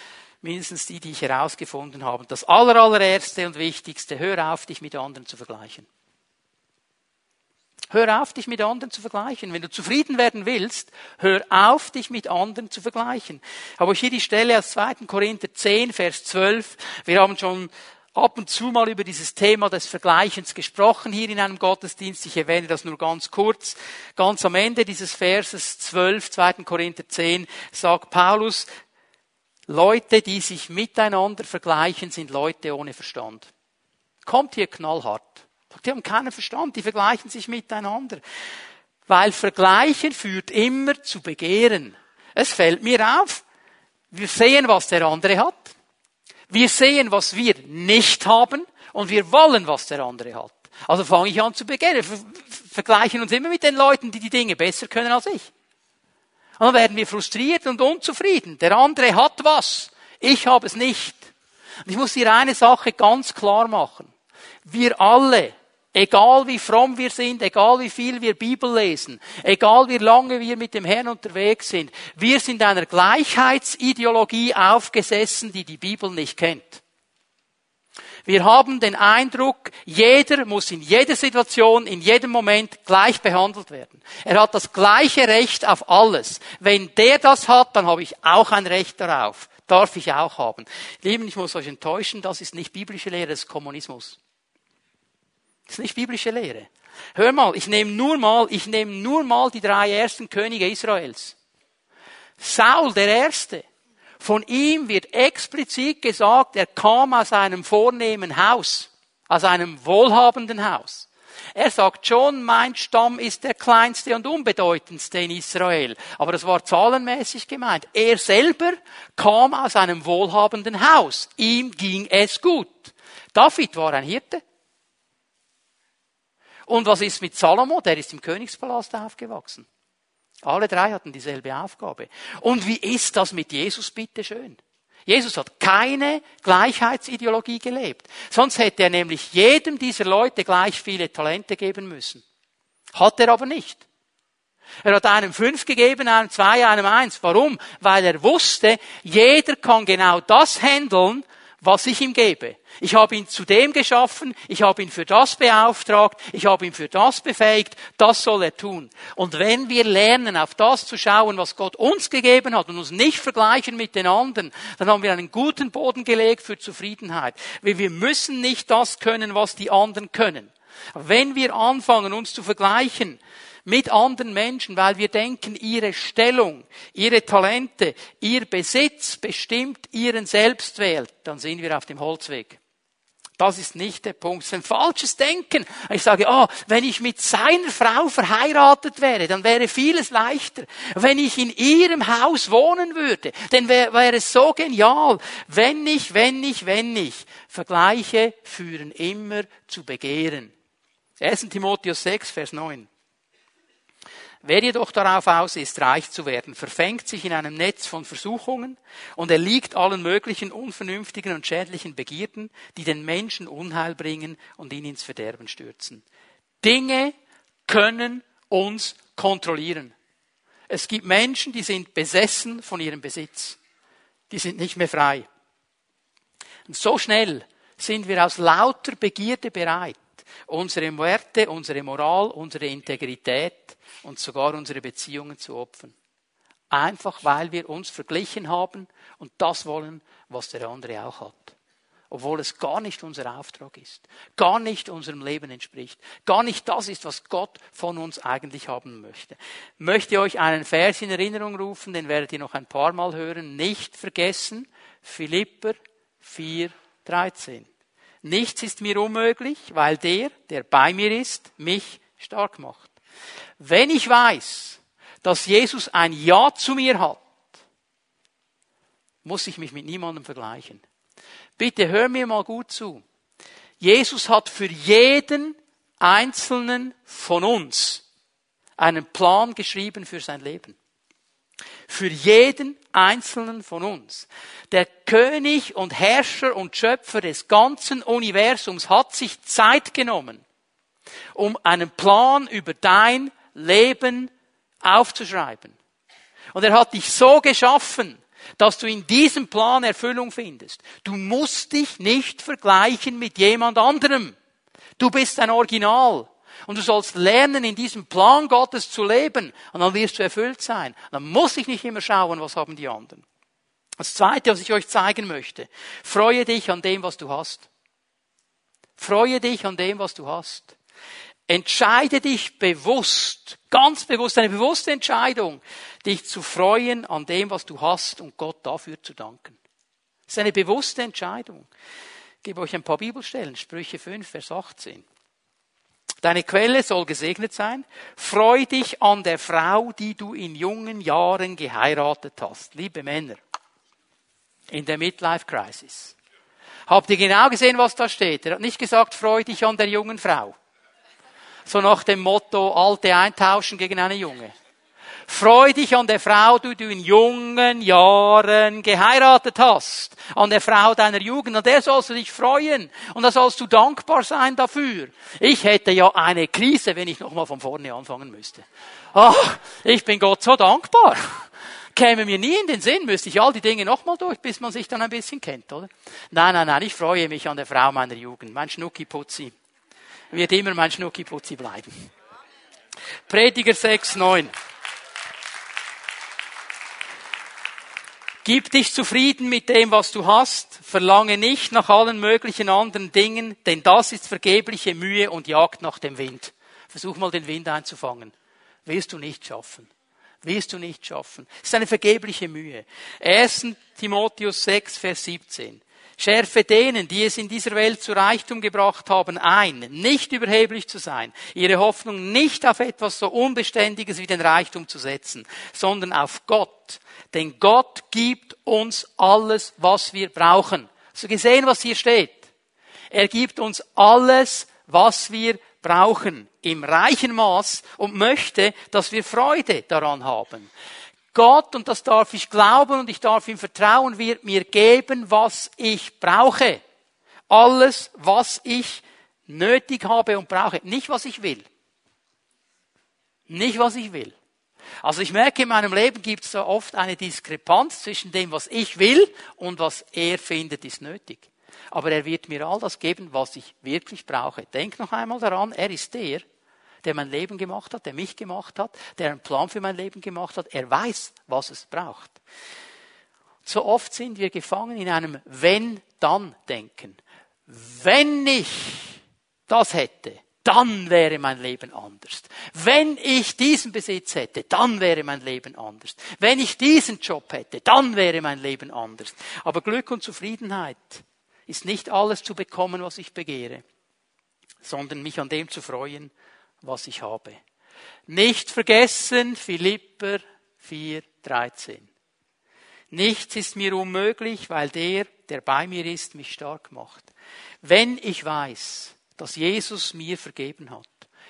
A: Mindestens die, die ich herausgefunden habe. Das allerallererste und wichtigste, hör auf, dich mit anderen zu vergleichen. Hör auf, dich mit anderen zu vergleichen. Wenn du zufrieden werden willst, hör auf, dich mit anderen zu vergleichen. Aber hier die Stelle aus 2. Korinther 10, Vers 12. Wir haben schon ab und zu mal über dieses Thema des Vergleichens gesprochen hier in einem Gottesdienst. Ich erwähne das nur ganz kurz. Ganz am Ende dieses Verses 12, 2. Korinther 10, sagt Paulus, Leute, die sich miteinander vergleichen, sind Leute ohne Verstand. Kommt hier knallhart. Die haben keinen Verstand, die vergleichen sich miteinander. Weil Vergleichen führt immer zu Begehren. Es fällt mir auf, wir sehen, was der andere hat. Wir sehen, was wir nicht haben und wir wollen, was der andere hat. Also fange ich an zu begehren. Wir vergleichen uns immer mit den Leuten, die die Dinge besser können als ich. Und dann werden wir frustriert und unzufrieden. Der andere hat was. Ich habe es nicht. Und ich muss dir eine Sache ganz klar machen. Wir alle Egal wie fromm wir sind, egal wie viel wir Bibel lesen, egal wie lange wir mit dem Herrn unterwegs sind, wir sind einer Gleichheitsideologie aufgesessen, die die Bibel nicht kennt. Wir haben den Eindruck, jeder muss in jeder Situation, in jedem Moment gleich behandelt werden. Er hat das gleiche Recht auf alles. Wenn der das hat, dann habe ich auch ein Recht darauf. Darf ich auch haben. Lieben, ich muss euch enttäuschen, das ist nicht biblische Lehre, ist Kommunismus. Das ist nicht biblische Lehre. Hör mal, ich nehme nur mal, ich nehme nur mal die drei ersten Könige Israels. Saul, der Erste. Von ihm wird explizit gesagt, er kam aus einem vornehmen Haus, aus einem wohlhabenden Haus. Er sagt schon, mein Stamm ist der kleinste und unbedeutendste in Israel. Aber das war zahlenmäßig gemeint. Er selber kam aus einem wohlhabenden Haus. Ihm ging es gut. David war ein Hirte. Und was ist mit Salomo? Der ist im Königspalast aufgewachsen. Alle drei hatten dieselbe Aufgabe. Und wie ist das mit Jesus, bitte schön? Jesus hat keine Gleichheitsideologie gelebt. Sonst hätte er nämlich jedem dieser Leute gleich viele Talente geben müssen. Hat er aber nicht. Er hat einem fünf gegeben, einem zwei, einem eins. Warum? Weil er wusste, jeder kann genau das handeln, was ich ihm gebe. Ich habe ihn zu dem geschaffen, ich habe ihn für das beauftragt, ich habe ihn für das befähigt, das soll er tun. Und wenn wir lernen, auf das zu schauen, was Gott uns gegeben hat und uns nicht vergleichen mit den anderen, dann haben wir einen guten Boden gelegt für Zufriedenheit. Wir müssen nicht das können, was die anderen können. Wenn wir anfangen, uns zu vergleichen, mit anderen Menschen, weil wir denken, ihre Stellung, ihre Talente, ihr Besitz bestimmt ihren Selbstwert, dann sind wir auf dem Holzweg. Das ist nicht der Punkt. Das ist ein falsches Denken. Ich sage, oh, wenn ich mit seiner Frau verheiratet wäre, dann wäre vieles leichter. Wenn ich in ihrem Haus wohnen würde, dann wäre, wäre es so genial. Wenn nicht, wenn nicht, wenn nicht. Vergleiche führen immer zu Begehren. 1. Timotheus 6, Vers 9. Wer jedoch darauf aus ist, reich zu werden, verfängt sich in einem Netz von Versuchungen und erliegt allen möglichen unvernünftigen und schädlichen Begierden, die den Menschen Unheil bringen und ihn ins Verderben stürzen. Dinge können uns kontrollieren. Es gibt Menschen, die sind besessen von ihrem Besitz. Die sind nicht mehr frei. Und so schnell sind wir aus lauter Begierde bereit, unsere Werte, unsere Moral, unsere Integrität und sogar unsere Beziehungen zu opfern. Einfach weil wir uns verglichen haben und das wollen, was der andere auch hat. Obwohl es gar nicht unser Auftrag ist, gar nicht unserem Leben entspricht, gar nicht das ist, was Gott von uns eigentlich haben möchte. Möchte euch einen Vers in Erinnerung rufen, den werdet ihr noch ein paar Mal hören. Nicht vergessen, Philipper 4, 13. Nichts ist mir unmöglich, weil der, der bei mir ist, mich stark macht. Wenn ich weiß, dass Jesus ein Ja zu mir hat, muss ich mich mit niemandem vergleichen. Bitte hör mir mal gut zu. Jesus hat für jeden einzelnen von uns einen Plan geschrieben für sein Leben. Für jeden einzelnen von uns. Der König und Herrscher und Schöpfer des ganzen Universums hat sich Zeit genommen, um einen Plan über dein Leben aufzuschreiben. Und er hat dich so geschaffen, dass du in diesem Plan Erfüllung findest. Du musst dich nicht vergleichen mit jemand anderem. Du bist ein Original. Und du sollst lernen, in diesem Plan Gottes zu leben. Und dann wirst du erfüllt sein. Dann muss ich nicht immer schauen, was haben die anderen. Das Zweite, was ich euch zeigen möchte. Freue dich an dem, was du hast. Freue dich an dem, was du hast. Entscheide dich bewusst, ganz bewusst, eine bewusste Entscheidung, dich zu freuen an dem, was du hast und Gott dafür zu danken. Das ist eine bewusste Entscheidung. Ich gebe euch ein paar Bibelstellen. Sprüche 5, Vers 18. Deine Quelle soll gesegnet sein. Freu dich an der Frau, die du in jungen Jahren geheiratet hast. Liebe Männer, in der Midlife Crisis. Habt ihr genau gesehen, was da steht? Er hat nicht gesagt, freu dich an der jungen Frau. So nach dem Motto, alte eintauschen gegen eine junge. Freu dich an der Frau, die du in jungen Jahren geheiratet hast. An der Frau deiner Jugend. An der sollst du dich freuen. Und da sollst du dankbar sein dafür. Ich hätte ja eine Krise, wenn ich nochmal von vorne anfangen müsste. Ach, ich bin Gott so dankbar. Käme mir nie in den Sinn, müsste ich all die Dinge nochmal durch, bis man sich dann ein bisschen kennt, oder? Nein, nein, nein, ich freue mich an der Frau meiner Jugend. Mein Schnucki-Putzi. Wird immer mein Schnucki-Putzi bleiben. Prediger 6, 9. Gib dich zufrieden mit dem, was du hast, verlange nicht nach allen möglichen anderen Dingen, denn das ist vergebliche Mühe und Jagd nach dem Wind. Versuch mal den Wind einzufangen. Wirst du nicht schaffen. Wirst du nicht schaffen. Es ist eine vergebliche Mühe. 1. Timotheus 6, Vers 17. Schärfe denen, die es in dieser Welt zu Reichtum gebracht haben, ein, nicht überheblich zu sein, ihre Hoffnung nicht auf etwas so Unbeständiges wie den Reichtum zu setzen, sondern auf Gott, denn Gott gibt uns alles, was wir brauchen. Du gesehen, was hier steht? Er gibt uns alles, was wir brauchen, im reichen Maß und möchte, dass wir Freude daran haben. Gott, und das darf ich glauben und ich darf ihm vertrauen, wird mir geben, was ich brauche. Alles, was ich nötig habe und brauche. Nicht, was ich will. Nicht, was ich will. Also ich merke, in meinem Leben gibt es so oft eine Diskrepanz zwischen dem, was ich will und was er findet, ist nötig. Aber er wird mir all das geben, was ich wirklich brauche. Denk noch einmal daran, er ist der, der mein Leben gemacht hat, der mich gemacht hat, der einen Plan für mein Leben gemacht hat. Er weiß, was es braucht. So oft sind wir gefangen in einem Wenn-Dann-Denken. Wenn ich das hätte, dann wäre mein Leben anders. Wenn ich diesen Besitz hätte, dann wäre mein Leben anders. Wenn ich diesen Job hätte, dann wäre mein Leben anders. Aber Glück und Zufriedenheit ist nicht alles zu bekommen, was ich begehre, sondern mich an dem zu freuen, was ich habe. Nicht vergessen, Philipper 4,13. Nichts ist mir unmöglich, weil der, der bei mir ist, mich stark macht. Wenn ich weiß, dass Jesus mir vergeben hat,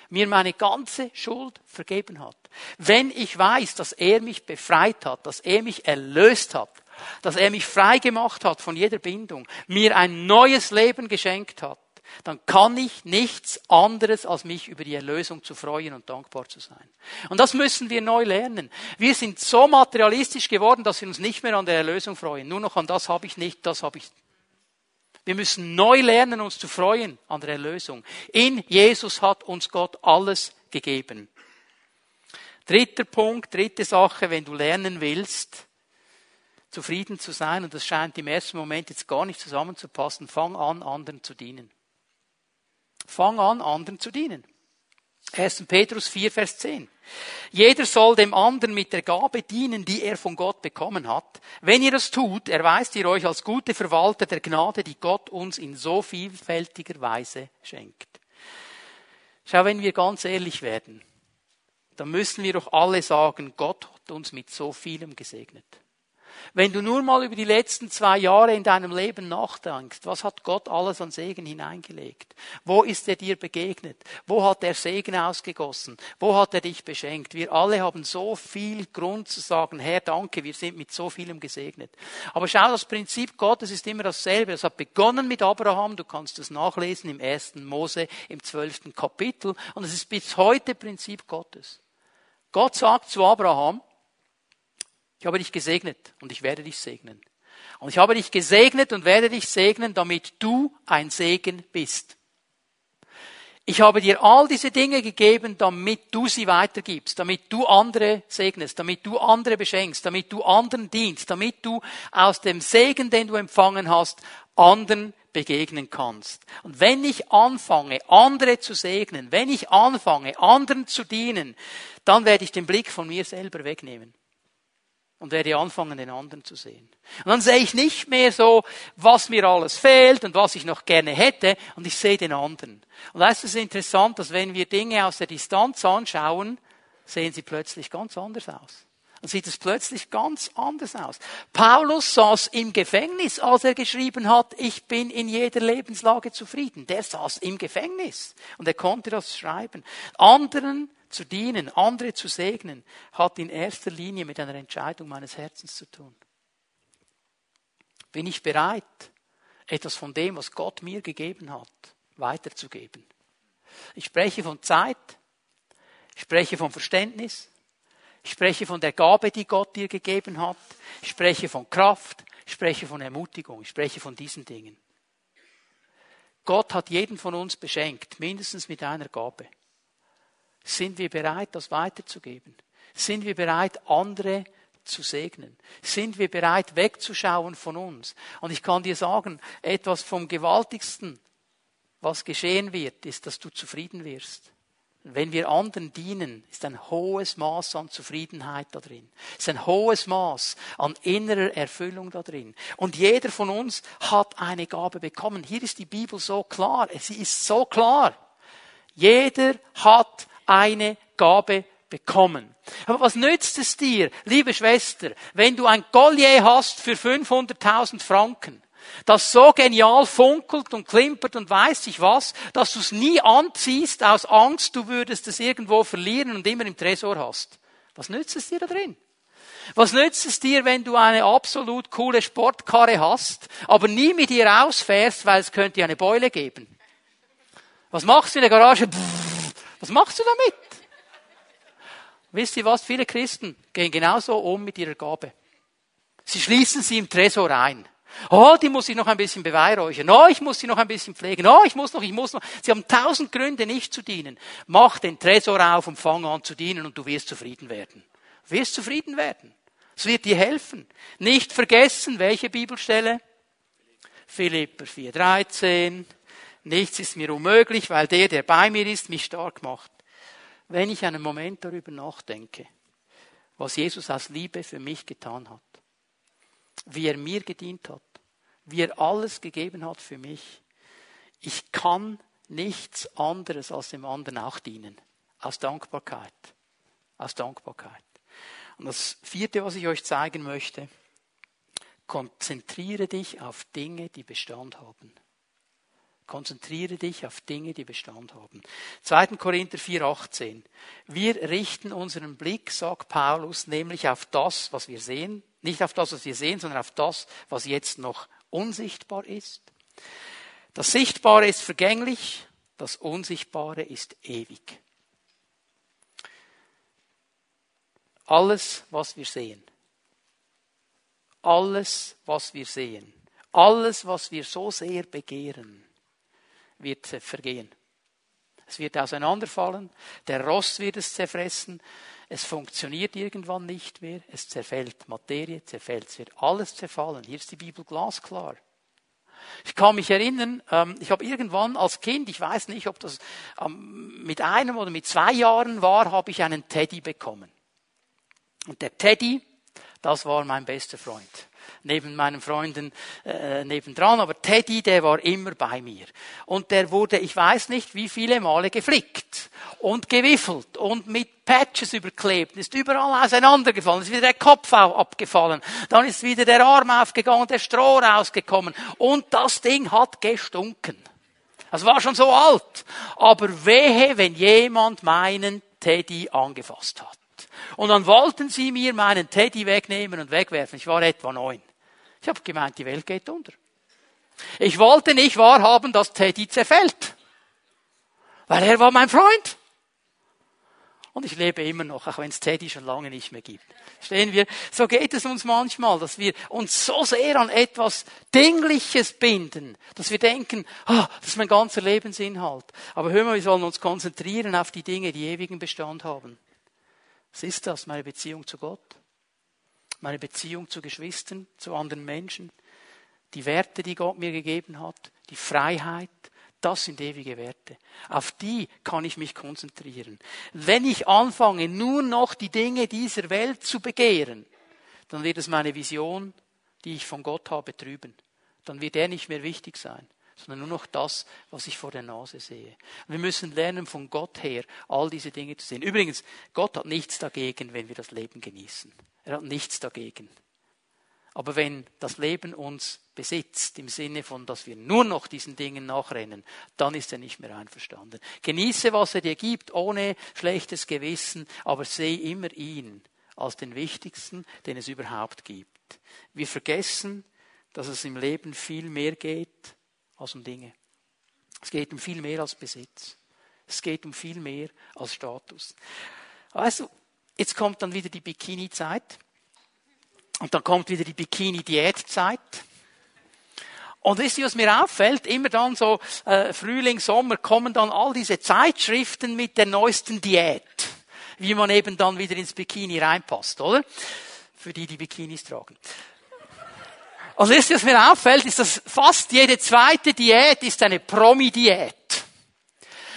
A: mir meine ganze Schuld vergeben hat, wenn ich weiß, dass er mich befreit hat, dass er mich erlöst hat, dass er mich frei gemacht hat von jeder Bindung, mir ein neues Leben geschenkt hat, dann kann ich nichts anderes, als mich über die Erlösung zu freuen und dankbar zu sein. Und das müssen wir neu lernen. Wir sind so materialistisch geworden, dass wir uns nicht mehr an der Erlösung freuen. Nur noch an das habe ich nicht, das habe ich wir müssen neu lernen, uns zu freuen an der Erlösung. In Jesus hat uns Gott alles gegeben. Dritter Punkt, dritte Sache, wenn du lernen willst, zufrieden zu sein, und das scheint im ersten Moment jetzt gar nicht zusammenzupassen, fang an, anderen zu dienen. Fang an, anderen zu dienen. 1. Petrus 4, Vers 10. Jeder soll dem anderen mit der Gabe dienen, die er von Gott bekommen hat. Wenn ihr das tut, erweist ihr euch als gute Verwalter der Gnade, die Gott uns in so vielfältiger Weise schenkt. Schau, wenn wir ganz ehrlich werden, dann müssen wir doch alle sagen, Gott hat uns mit so vielem gesegnet. Wenn du nur mal über die letzten zwei Jahre in deinem Leben nachdenkst, was hat Gott alles an Segen hineingelegt? Wo ist er dir begegnet? Wo hat er Segen ausgegossen? Wo hat er dich beschenkt? Wir alle haben so viel Grund zu sagen, Herr, danke, wir sind mit so vielem gesegnet. Aber schau, das Prinzip Gottes ist immer dasselbe. Es hat begonnen mit Abraham, du kannst es nachlesen im ersten Mose im zwölften Kapitel, und es ist bis heute Prinzip Gottes. Gott sagt zu Abraham, ich habe dich gesegnet und ich werde dich segnen. Und ich habe dich gesegnet und werde dich segnen, damit du ein Segen bist. Ich habe dir all diese Dinge gegeben, damit du sie weitergibst, damit du andere segnest, damit du andere beschenkst, damit du anderen dienst, damit du aus dem Segen, den du empfangen hast, anderen begegnen kannst. Und wenn ich anfange, andere zu segnen, wenn ich anfange, anderen zu dienen, dann werde ich den Blick von mir selber wegnehmen und werde anfangen, den anderen zu sehen. Und dann sehe ich nicht mehr so, was mir alles fehlt und was ich noch gerne hätte, und ich sehe den anderen. Und da ist es interessant, dass wenn wir Dinge aus der Distanz anschauen, sehen sie plötzlich ganz anders aus. Dann sieht es plötzlich ganz anders aus. Paulus saß im Gefängnis, als er geschrieben hat, ich bin in jeder Lebenslage zufrieden. Der saß im Gefängnis und er konnte das schreiben. Anderen zu dienen, andere zu segnen, hat in erster Linie mit einer Entscheidung meines Herzens zu tun. Bin ich bereit, etwas von dem, was Gott mir gegeben hat, weiterzugeben? Ich spreche von Zeit, ich spreche von Verständnis, ich spreche von der Gabe, die Gott dir gegeben hat, ich spreche von Kraft, ich spreche von Ermutigung, ich spreche von diesen Dingen. Gott hat jeden von uns beschenkt, mindestens mit einer Gabe. Sind wir bereit, das weiterzugeben? Sind wir bereit, andere zu segnen? Sind wir bereit, wegzuschauen von uns? Und ich kann dir sagen, etwas vom Gewaltigsten, was geschehen wird, ist, dass du zufrieden wirst. Wenn wir anderen dienen, ist ein hohes Maß an Zufriedenheit da drin. Ist ein hohes Maß an innerer Erfüllung da drin. Und jeder von uns hat eine Gabe bekommen. Hier ist die Bibel so klar. Sie ist so klar. Jeder hat eine Gabe bekommen. Aber was nützt es dir, liebe Schwester, wenn du ein Collier hast für 500.000 Franken, das so genial funkelt und klimpert und weiß ich was, dass du es nie anziehst aus Angst, du würdest es irgendwo verlieren und immer im Tresor hast. Was nützt es dir da drin? Was nützt es dir, wenn du eine absolut coole Sportkarre hast, aber nie mit ihr rausfährst, weil es könnte eine Beule geben? Was machst du in der Garage? Pff, was machst du damit? Wisst ihr was? Viele Christen gehen genauso um mit ihrer Gabe. Sie schließen sie im Tresor ein. Oh, die muss ich noch ein bisschen beweihräuchern. Oh, ich muss sie noch ein bisschen pflegen. Oh, ich muss noch, ich muss noch. Sie haben tausend Gründe, nicht zu dienen. Mach den Tresor auf und fang an zu dienen und du wirst zufrieden werden. Du wirst zufrieden werden. Es wird dir helfen. Nicht vergessen, welche Bibelstelle? Philipper 4,13. Nichts ist mir unmöglich, weil der, der bei mir ist, mich stark macht. Wenn ich einen Moment darüber nachdenke, was Jesus aus Liebe für mich getan hat, wie er mir gedient hat, wie er alles gegeben hat für mich, ich kann nichts anderes als dem anderen auch dienen. Aus Dankbarkeit. Aus Dankbarkeit. Und das vierte, was ich euch zeigen möchte, konzentriere dich auf Dinge, die Bestand haben. Konzentriere dich auf Dinge, die Bestand haben. 2. Korinther 4,18. Wir richten unseren Blick, sagt Paulus, nämlich auf das, was wir sehen. Nicht auf das, was wir sehen, sondern auf das, was jetzt noch unsichtbar ist. Das Sichtbare ist vergänglich, das Unsichtbare ist ewig. Alles, was wir sehen. Alles, was wir sehen. Alles, was wir so sehr begehren wird vergehen. Es wird auseinanderfallen, der Rost wird es zerfressen, es funktioniert irgendwann nicht mehr, es zerfällt, Materie zerfällt, es wird alles zerfallen. Hier ist die Bibel glasklar. Ich kann mich erinnern, ähm, ich habe irgendwann als Kind, ich weiß nicht, ob das ähm, mit einem oder mit zwei Jahren war, habe ich einen Teddy bekommen. Und der Teddy, das war mein bester Freund neben meinen Freunden äh, nebendran, aber Teddy, der war immer bei mir. Und der wurde, ich weiß nicht, wie viele Male geflickt. und gewiffelt und mit Patches überklebt, ist überall auseinandergefallen, ist wieder der Kopf abgefallen, dann ist wieder der Arm aufgegangen, der Stroh rausgekommen und das Ding hat gestunken. Das war schon so alt. Aber wehe, wenn jemand meinen Teddy angefasst hat. Und dann wollten sie mir meinen Teddy wegnehmen und wegwerfen. Ich war etwa neun. Ich habe gemeint, die Welt geht unter. Ich wollte nicht wahrhaben, dass Teddy zerfällt. Weil er war mein Freund. Und ich lebe immer noch, auch wenn es Teddy schon lange nicht mehr gibt. Stehen wir? So geht es uns manchmal, dass wir uns so sehr an etwas Dingliches binden, dass wir denken, oh, das ist mein ganzer Lebensinhalt. Aber hör mal, wir sollen uns konzentrieren auf die Dinge, die ewigen Bestand haben. Was ist das? Meine Beziehung zu Gott? Meine Beziehung zu Geschwistern, zu anderen Menschen? Die Werte, die Gott mir gegeben hat? Die Freiheit? Das sind ewige Werte. Auf die kann ich mich konzentrieren. Wenn ich anfange, nur noch die Dinge dieser Welt zu begehren, dann wird es meine Vision, die ich von Gott habe, trüben. Dann wird er nicht mehr wichtig sein, sondern nur noch das, was ich vor der Nase sehe. wir müssen lernen, von Gott her all diese Dinge zu sehen. Übrigens, Gott hat nichts dagegen, wenn wir das Leben genießen. Er hat nichts dagegen. Aber wenn das Leben uns besitzt, im Sinne von, dass wir nur noch diesen Dingen nachrennen, dann ist er nicht mehr einverstanden. Genieße, was er dir gibt, ohne schlechtes Gewissen, aber sehe immer ihn als den wichtigsten, den es überhaupt gibt. Wir vergessen, dass es im Leben viel mehr geht als um Dinge. Es geht um viel mehr als Besitz. Es geht um viel mehr als Status. Also, jetzt kommt dann wieder die Bikini-Zeit. Und dann kommt wieder die Bikini-Diätzeit. Und wisst ihr, was mir auffällt? Immer dann so äh, Frühling, Sommer kommen dann all diese Zeitschriften mit der neuesten Diät, wie man eben dann wieder ins Bikini reinpasst, oder? Für die, die Bikinis tragen. Wisst ihr, was mir auffällt, ist, dass fast jede zweite Diät ist eine Promi-Diät.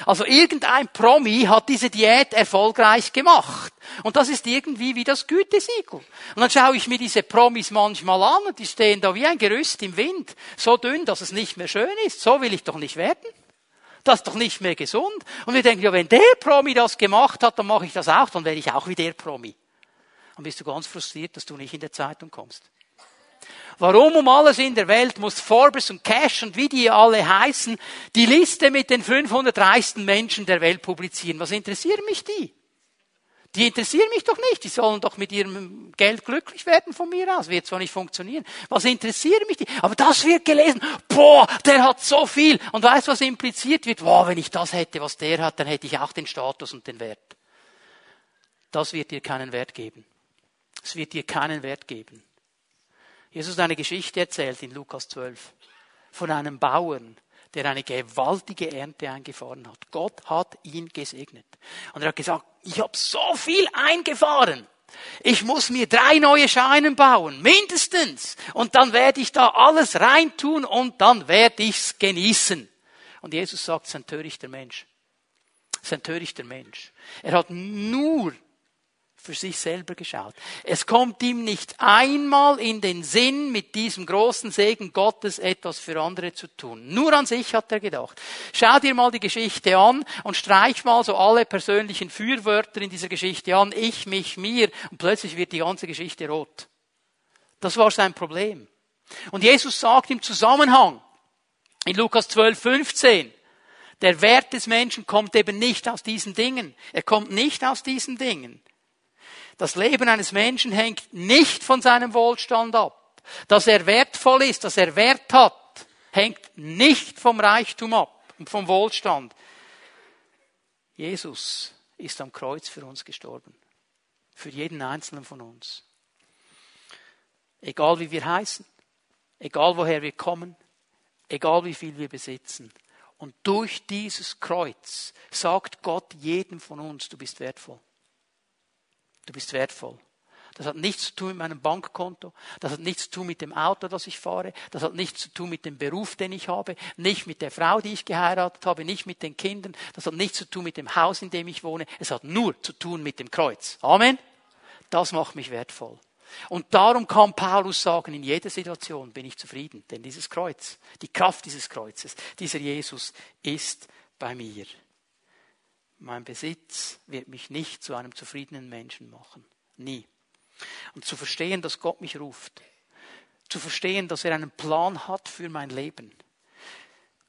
A: Also irgendein Promi hat diese Diät erfolgreich gemacht. Und das ist irgendwie wie das Gütesiegel. Und dann schaue ich mir diese Promis manchmal an und die stehen da wie ein Gerüst im Wind. So dünn, dass es nicht mehr schön ist. So will ich doch nicht werden. Das ist doch nicht mehr gesund. Und wir denken, ja, wenn der Promi das gemacht hat, dann mache ich das auch, dann werde ich auch wie der Promi. Dann bist du ganz frustriert, dass du nicht in der Zeitung kommst. Warum um alles in der Welt muss Forbes und Cash und wie die alle heißen, die Liste mit den 500 reichsten Menschen der Welt publizieren? Was interessieren mich die? Die interessieren mich doch nicht. Die sollen doch mit ihrem Geld glücklich werden von mir aus. Wird zwar nicht funktionieren. Was interessieren mich die? Aber das wird gelesen. Boah, der hat so viel. Und weißt was impliziert wird? Boah, wenn ich das hätte, was der hat, dann hätte ich auch den Status und den Wert. Das wird dir keinen Wert geben. Es wird dir keinen Wert geben. Jesus eine Geschichte erzählt in Lukas 12 von einem Bauern, der eine gewaltige Ernte eingefahren hat. Gott hat ihn gesegnet. Und er hat gesagt, ich habe so viel eingefahren. Ich muss mir drei neue Scheinen bauen, mindestens. Und dann werde ich da alles reintun und dann werde ich's genießen. Und Jesus sagt, es ist ein törichter Mensch. Es ist ein törichter Mensch. Er hat nur für sich selber geschaut. Es kommt ihm nicht einmal in den Sinn, mit diesem großen Segen Gottes etwas für andere zu tun. Nur an sich hat er gedacht. Schau dir mal die Geschichte an und streich mal so alle persönlichen Fürwörter in dieser Geschichte an. Ich, mich, mir. Und plötzlich wird die ganze Geschichte rot. Das war sein Problem. Und Jesus sagt im Zusammenhang, in Lukas 12, 15, der Wert des Menschen kommt eben nicht aus diesen Dingen. Er kommt nicht aus diesen Dingen. Das Leben eines Menschen hängt nicht von seinem Wohlstand ab. Dass er wertvoll ist, dass er Wert hat, hängt nicht vom Reichtum ab und vom Wohlstand. Jesus ist am Kreuz für uns gestorben. Für jeden einzelnen von uns. Egal wie wir heißen, egal woher wir kommen, egal wie viel wir besitzen. Und durch dieses Kreuz sagt Gott jedem von uns, du bist wertvoll. Du bist wertvoll. Das hat nichts zu tun mit meinem Bankkonto. Das hat nichts zu tun mit dem Auto, das ich fahre. Das hat nichts zu tun mit dem Beruf, den ich habe. Nicht mit der Frau, die ich geheiratet habe. Nicht mit den Kindern. Das hat nichts zu tun mit dem Haus, in dem ich wohne. Es hat nur zu tun mit dem Kreuz. Amen. Das macht mich wertvoll. Und darum kann Paulus sagen, in jeder Situation bin ich zufrieden. Denn dieses Kreuz, die Kraft dieses Kreuzes, dieser Jesus ist bei mir. Mein Besitz wird mich nicht zu einem zufriedenen Menschen machen. Nie. Und zu verstehen, dass Gott mich ruft. Zu verstehen, dass er einen Plan hat für mein Leben.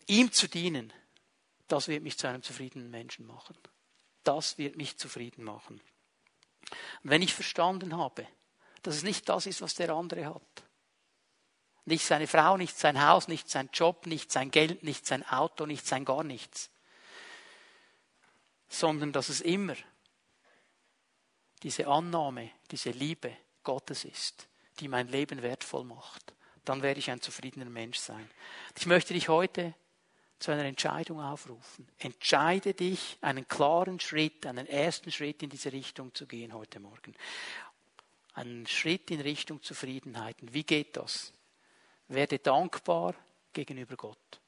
A: Ihm zu dienen, das wird mich zu einem zufriedenen Menschen machen. Das wird mich zufrieden machen. Und wenn ich verstanden habe, dass es nicht das ist, was der andere hat, nicht seine Frau, nicht sein Haus, nicht sein Job, nicht sein Geld, nicht sein Auto, nicht sein gar nichts, sondern dass es immer diese Annahme, diese Liebe Gottes ist, die mein Leben wertvoll macht, dann werde ich ein zufriedener Mensch sein. Ich möchte dich heute zu einer Entscheidung aufrufen. Entscheide dich, einen klaren Schritt, einen ersten Schritt in diese Richtung zu gehen heute Morgen. Einen Schritt in Richtung Zufriedenheit. Wie geht das? Werde dankbar gegenüber Gott.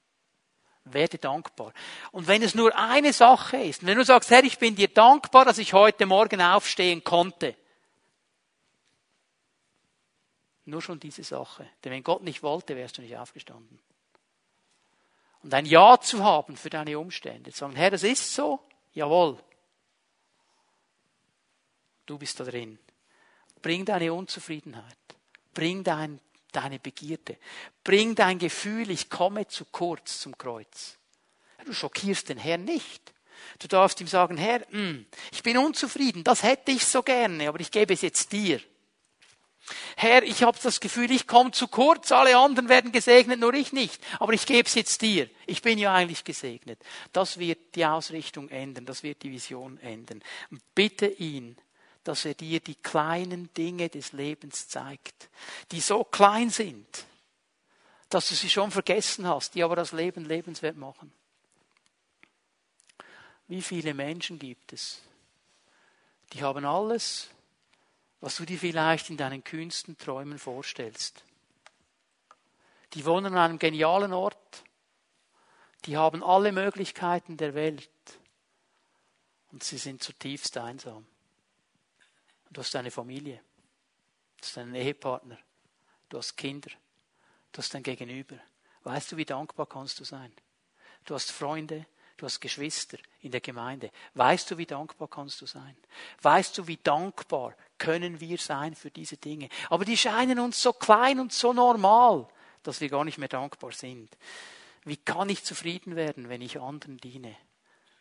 A: Werde dankbar. Und wenn es nur eine Sache ist, wenn du sagst, Herr, ich bin dir dankbar, dass ich heute Morgen aufstehen konnte. Nur schon diese Sache. Denn wenn Gott nicht wollte, wärst du nicht aufgestanden. Und ein Ja zu haben für deine Umstände. Zu sagen, Herr, das ist so. Jawohl. Du bist da drin. Bring deine Unzufriedenheit. Bring dein, deine Begierde. Bring dein Gefühl, ich komme zu kurz zum Kreuz. Du schockierst den Herrn nicht. Du darfst ihm sagen, Herr, hm, ich bin unzufrieden, das hätte ich so gerne, aber ich gebe es jetzt dir. Herr, ich habe das Gefühl, ich komme zu kurz, alle anderen werden gesegnet, nur ich nicht. Aber ich gebe es jetzt dir. Ich bin ja eigentlich gesegnet. Das wird die Ausrichtung ändern, das wird die Vision ändern. Bitte ihn, dass er dir die kleinen Dinge des Lebens zeigt, die so klein sind, dass du sie schon vergessen hast, die aber das Leben lebenswert machen. Wie viele Menschen gibt es, die haben alles, was du dir vielleicht in deinen kühnsten Träumen vorstellst. Die wohnen an einem genialen Ort. Die haben alle Möglichkeiten der Welt. Und sie sind zutiefst einsam. Du hast eine Familie. Du hast einen Ehepartner. Du hast Kinder. Du hast ein Gegenüber. Weißt du, wie dankbar kannst du sein? Du hast Freunde, Du hast Geschwister in der Gemeinde. Weißt du, wie dankbar kannst du sein? Weißt du, wie dankbar können wir sein für diese Dinge? Aber die scheinen uns so klein und so normal, dass wir gar nicht mehr dankbar sind. Wie kann ich zufrieden werden, wenn ich anderen diene?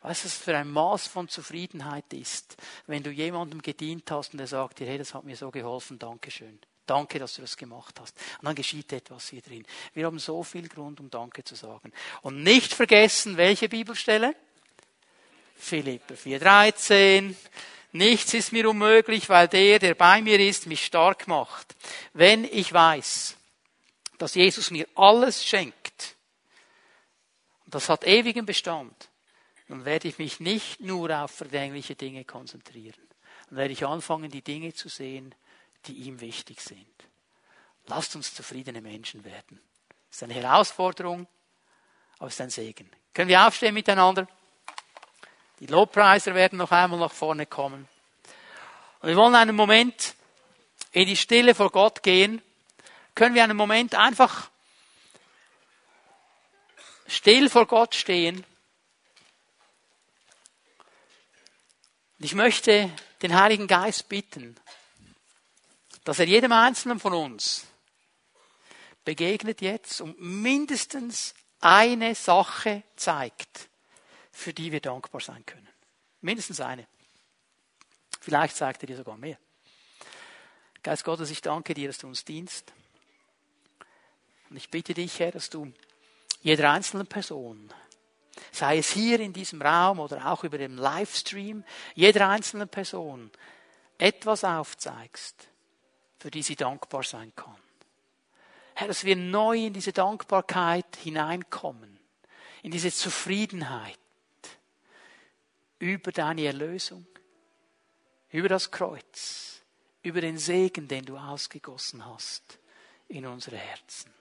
A: Was für ein Maß von Zufriedenheit ist, wenn du jemandem gedient hast und er sagt dir, hey, das hat mir so geholfen, Dankeschön. Danke, dass du das gemacht hast. Und dann geschieht etwas hier drin. Wir haben so viel Grund, um Danke zu sagen. Und nicht vergessen, welche Bibelstelle? Philipper 4,13. Nichts ist mir unmöglich, weil der, der bei mir ist, mich stark macht. Wenn ich weiß, dass Jesus mir alles schenkt, das hat ewigen Bestand, dann werde ich mich nicht nur auf vergängliche Dinge konzentrieren. Dann werde ich anfangen, die Dinge zu sehen, die ihm wichtig sind. Lasst uns zufriedene Menschen werden. Das ist eine Herausforderung, aber es ist ein Segen. Können wir aufstehen miteinander? Die Lobpreiser werden noch einmal nach vorne kommen. Und wir wollen einen Moment in die Stille vor Gott gehen. Können wir einen Moment einfach still vor Gott stehen? Ich möchte den Heiligen Geist bitten, dass er jedem Einzelnen von uns begegnet jetzt und mindestens eine Sache zeigt, für die wir dankbar sein können. Mindestens eine. Vielleicht zeigt er dir sogar mehr. Geist Gottes, ich danke dir, dass du uns dienst. Und ich bitte dich, Herr, dass du jeder einzelnen Person, sei es hier in diesem Raum oder auch über den Livestream, jeder einzelnen Person etwas aufzeigst, für die sie dankbar sein kann. Herr, dass wir neu in diese Dankbarkeit hineinkommen, in diese Zufriedenheit über deine Erlösung, über das Kreuz, über den Segen, den du ausgegossen hast in unsere Herzen.